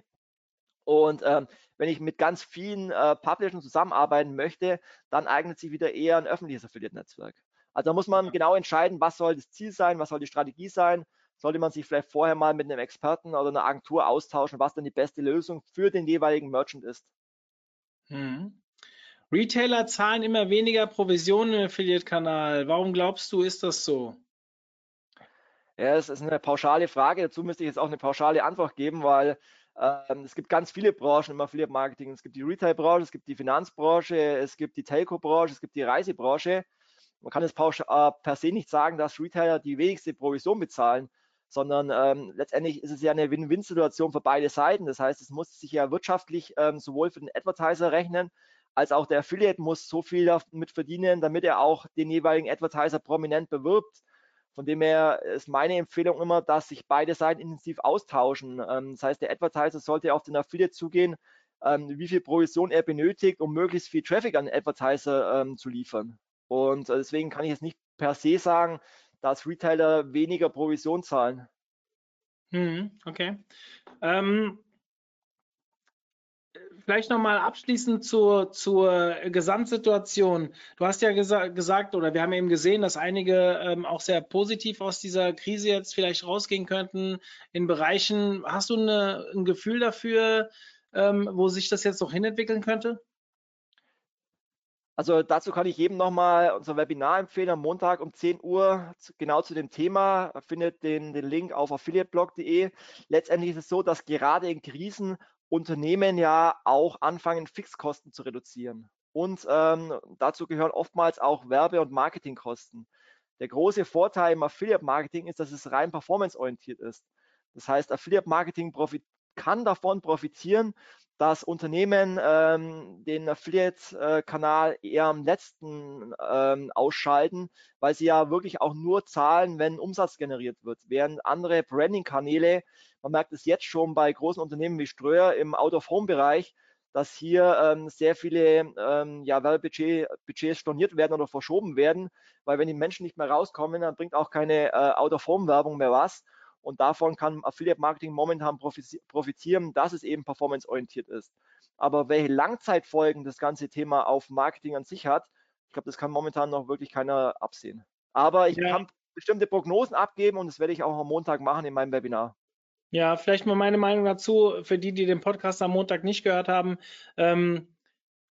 Und ähm, wenn ich mit ganz vielen äh, Publishern zusammenarbeiten möchte, dann eignet sich wieder eher ein öffentliches Affiliate-Netzwerk. Also da muss man genau entscheiden, was soll das Ziel sein, was soll die Strategie sein. Sollte man sich vielleicht vorher mal mit einem Experten oder einer Agentur austauschen, was dann die beste Lösung für den jeweiligen Merchant ist. Hm. Retailer zahlen immer weniger Provisionen im Affiliate-Kanal. Warum glaubst du, ist das so? Ja, es ist eine pauschale Frage. Dazu müsste ich jetzt auch eine pauschale Antwort geben, weil es gibt ganz viele Branchen im Affiliate-Marketing. Es gibt die Retail-Branche, es gibt die Finanzbranche, es gibt die Telco-Branche, es gibt die Reisebranche. Man kann es äh, per se nicht sagen, dass Retailer die wenigste Provision bezahlen, sondern ähm, letztendlich ist es ja eine Win-Win-Situation für beide Seiten. Das heißt, es muss sich ja wirtschaftlich ähm, sowohl für den Advertiser rechnen, als auch der Affiliate muss so viel damit verdienen, damit er auch den jeweiligen Advertiser prominent bewirbt. Von dem her ist meine Empfehlung immer, dass sich beide Seiten intensiv austauschen. Ähm, das heißt, der Advertiser sollte auf den Affiliate zugehen, ähm, wie viel Provision er benötigt, um möglichst viel Traffic an den Advertiser ähm, zu liefern. Und äh, deswegen kann ich jetzt nicht per se sagen, dass Retailer weniger Provision zahlen. Hm, okay. Ähm, vielleicht nochmal abschließend zur, zur Gesamtsituation. Du hast ja gesa gesagt, oder wir haben eben gesehen, dass einige ähm, auch sehr positiv aus dieser Krise jetzt vielleicht rausgehen könnten in Bereichen. Hast du eine, ein Gefühl dafür, ähm, wo sich das jetzt noch hinentwickeln könnte? Also dazu kann ich jedem nochmal unser Webinar empfehlen am Montag um 10 Uhr, genau zu dem Thema. Findet den, den Link auf affiliateblog.de. Letztendlich ist es so, dass gerade in Krisen Unternehmen ja auch anfangen, Fixkosten zu reduzieren. Und ähm, dazu gehören oftmals auch Werbe- und Marketingkosten. Der große Vorteil im Affiliate-Marketing ist, dass es rein performanceorientiert ist. Das heißt, Affiliate-Marketing kann davon profitieren, dass Unternehmen ähm, den Affiliate-Kanal eher am letzten ähm, ausschalten, weil sie ja wirklich auch nur zahlen, wenn Umsatz generiert wird. Während andere Branding-Kanäle, man merkt es jetzt schon bei großen Unternehmen wie Ströer im Out-of-Home-Bereich, dass hier ähm, sehr viele ähm, ja, Werbebudgets storniert werden oder verschoben werden, weil wenn die Menschen nicht mehr rauskommen, dann bringt auch keine äh, Out-of-Home-Werbung mehr was. Und davon kann Affiliate Marketing momentan profitieren, dass es eben performanceorientiert ist. Aber welche Langzeitfolgen das ganze Thema auf Marketing an sich hat, ich glaube, das kann momentan noch wirklich keiner absehen. Aber ich ja. kann bestimmte Prognosen abgeben und das werde ich auch am Montag machen in meinem Webinar. Ja, vielleicht mal meine Meinung dazu, für die, die den Podcast am Montag nicht gehört haben. Ähm,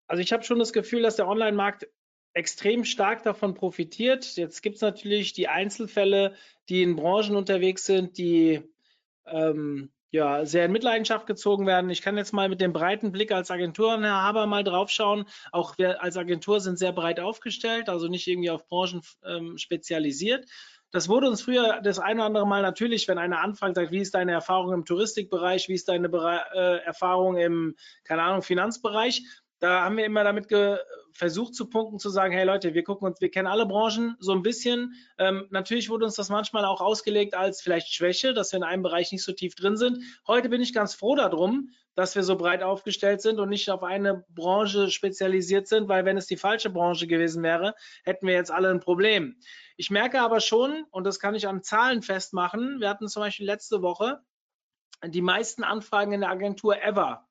also ich habe schon das Gefühl, dass der Online-Markt extrem stark davon profitiert. Jetzt gibt es natürlich die Einzelfälle, die in Branchen unterwegs sind, die ähm, ja, sehr in Mitleidenschaft gezogen werden. Ich kann jetzt mal mit dem breiten Blick als Agentur, Herr Haber, mal draufschauen. Auch wir als Agentur sind sehr breit aufgestellt, also nicht irgendwie auf Branchen ähm, spezialisiert. Das wurde uns früher das eine oder andere Mal natürlich, wenn einer anfragt, sagt, wie ist deine Erfahrung im Touristikbereich, wie ist deine Bere äh, Erfahrung im, keine Ahnung, Finanzbereich, da haben wir immer damit versucht zu punkten, zu sagen, hey Leute, wir gucken uns, wir kennen alle Branchen so ein bisschen. Ähm, natürlich wurde uns das manchmal auch ausgelegt als vielleicht Schwäche, dass wir in einem Bereich nicht so tief drin sind. Heute bin ich ganz froh darum, dass wir so breit aufgestellt sind und nicht auf eine Branche spezialisiert sind, weil wenn es die falsche Branche gewesen wäre, hätten wir jetzt alle ein Problem. Ich merke aber schon, und das kann ich an Zahlen festmachen, wir hatten zum Beispiel letzte Woche die meisten Anfragen in der Agentur ever.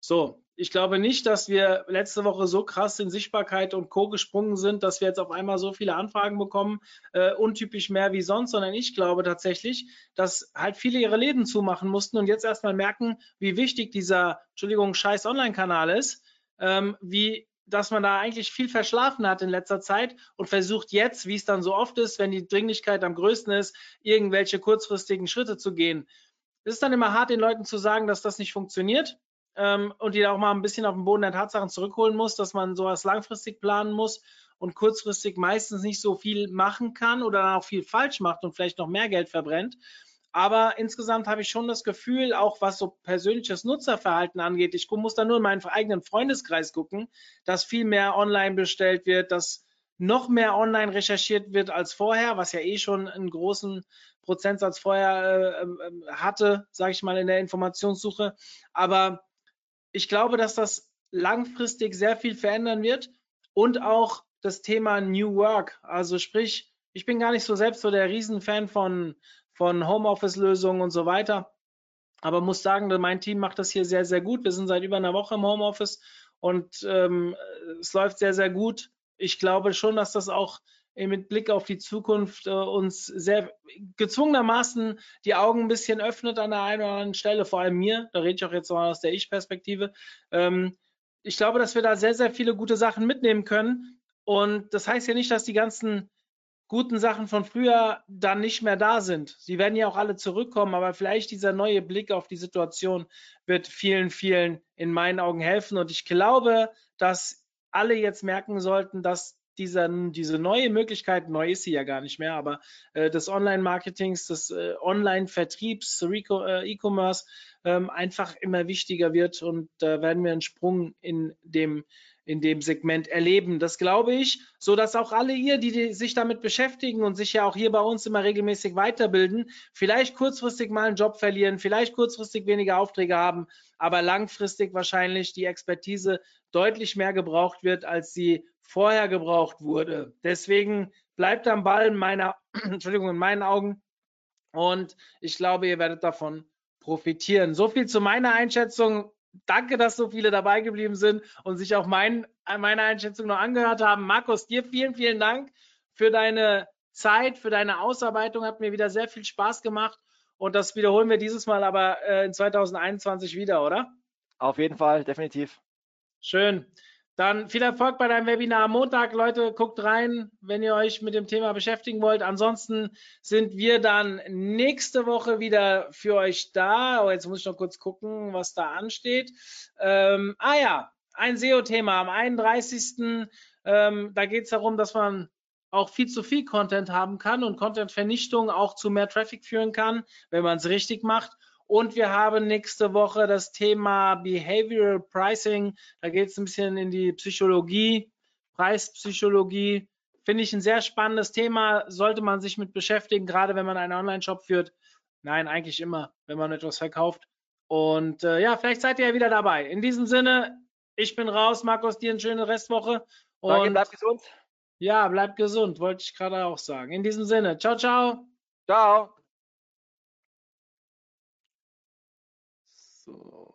So, ich glaube nicht, dass wir letzte Woche so krass in Sichtbarkeit und Co. gesprungen sind, dass wir jetzt auf einmal so viele Anfragen bekommen, äh, untypisch mehr wie sonst, sondern ich glaube tatsächlich, dass halt viele ihre Läden zumachen mussten und jetzt erstmal merken, wie wichtig dieser, Entschuldigung, scheiß Online-Kanal ist, ähm, wie dass man da eigentlich viel verschlafen hat in letzter Zeit und versucht jetzt, wie es dann so oft ist, wenn die Dringlichkeit am größten ist, irgendwelche kurzfristigen Schritte zu gehen. Es ist dann immer hart, den Leuten zu sagen, dass das nicht funktioniert ähm, und die da auch mal ein bisschen auf den Boden der Tatsachen zurückholen muss, dass man sowas langfristig planen muss und kurzfristig meistens nicht so viel machen kann oder auch viel falsch macht und vielleicht noch mehr Geld verbrennt. Aber insgesamt habe ich schon das Gefühl, auch was so persönliches Nutzerverhalten angeht, ich muss da nur in meinen eigenen Freundeskreis gucken, dass viel mehr online bestellt wird, dass noch mehr online recherchiert wird als vorher, was ja eh schon einen großen Prozentsatz vorher äh, äh, hatte, sage ich mal, in der Informationssuche. Aber ich glaube, dass das langfristig sehr viel verändern wird und auch das Thema New Work. Also sprich, ich bin gar nicht so selbst so der Riesenfan von, von Homeoffice-Lösungen und so weiter. Aber muss sagen, mein Team macht das hier sehr, sehr gut. Wir sind seit über einer Woche im Homeoffice und ähm, es läuft sehr, sehr gut. Ich glaube schon, dass das auch mit Blick auf die Zukunft äh, uns sehr gezwungenermaßen die Augen ein bisschen öffnet an der einen oder anderen Stelle, vor allem mir, da rede ich auch jetzt mal aus der Ich-Perspektive. Ähm, ich glaube, dass wir da sehr, sehr viele gute Sachen mitnehmen können. Und das heißt ja nicht, dass die ganzen guten Sachen von früher dann nicht mehr da sind. Sie werden ja auch alle zurückkommen, aber vielleicht dieser neue Blick auf die Situation wird vielen, vielen in meinen Augen helfen. Und ich glaube, dass alle jetzt merken sollten, dass dieser, diese neue Möglichkeit, neu ist sie ja gar nicht mehr, aber äh, des Online-Marketings, des äh, Online-Vertriebs, äh, E-Commerce ähm, einfach immer wichtiger wird und da werden wir einen Sprung in dem in dem Segment erleben. Das glaube ich, so dass auch alle ihr, die, die, sich damit beschäftigen und sich ja auch hier bei uns immer regelmäßig weiterbilden, vielleicht kurzfristig mal einen Job verlieren, vielleicht kurzfristig weniger Aufträge haben, aber langfristig wahrscheinlich die Expertise deutlich mehr gebraucht wird, als sie vorher gebraucht wurde. Deswegen bleibt am Ball in meiner, Entschuldigung, in meinen Augen. Und ich glaube, ihr werdet davon profitieren. So viel zu meiner Einschätzung. danke, dass so viele dabei geblieben sind und sich auch mein, meine Einschätzung noch angehört haben. Markus, dir vielen, vielen Dank für deine Zeit, für deine Ausarbeitung. Hat mir wieder sehr viel Spaß gemacht und das wiederholen wir dieses Mal aber äh, in 2021 wieder, oder? Auf jeden Fall, definitiv. Schön. Dann viel Erfolg bei deinem Webinar am Montag. Leute, guckt rein, wenn ihr euch mit dem Thema beschäftigen wollt. Ansonsten sind wir dann nächste Woche wieder für euch da. Oh, jetzt muss ich noch kurz gucken, was da ansteht. Ähm, ah ja, ein SEO-Thema am 31. Ähm, da geht es darum, dass man auch viel zu viel Content haben kann und Content-Vernichtung auch zu mehr Traffic führen kann, wenn man es richtig macht. Und wir haben nächste Woche das Thema Behavioral Pricing. Da geht es ein bisschen in die Psychologie, Preispsychologie. Finde ich ein sehr spannendes Thema. Sollte man sich mit beschäftigen, gerade wenn man einen Online-Shop führt. Nein, eigentlich immer, wenn man etwas verkauft. Und äh, ja, vielleicht seid ihr ja wieder dabei. In diesem Sinne, ich bin raus. Markus, dir eine schöne Restwoche. Und Danke, bleib gesund. Ja, bleibt gesund, wollte ich gerade auch sagen. In diesem Sinne, ciao, ciao. Ciao. So.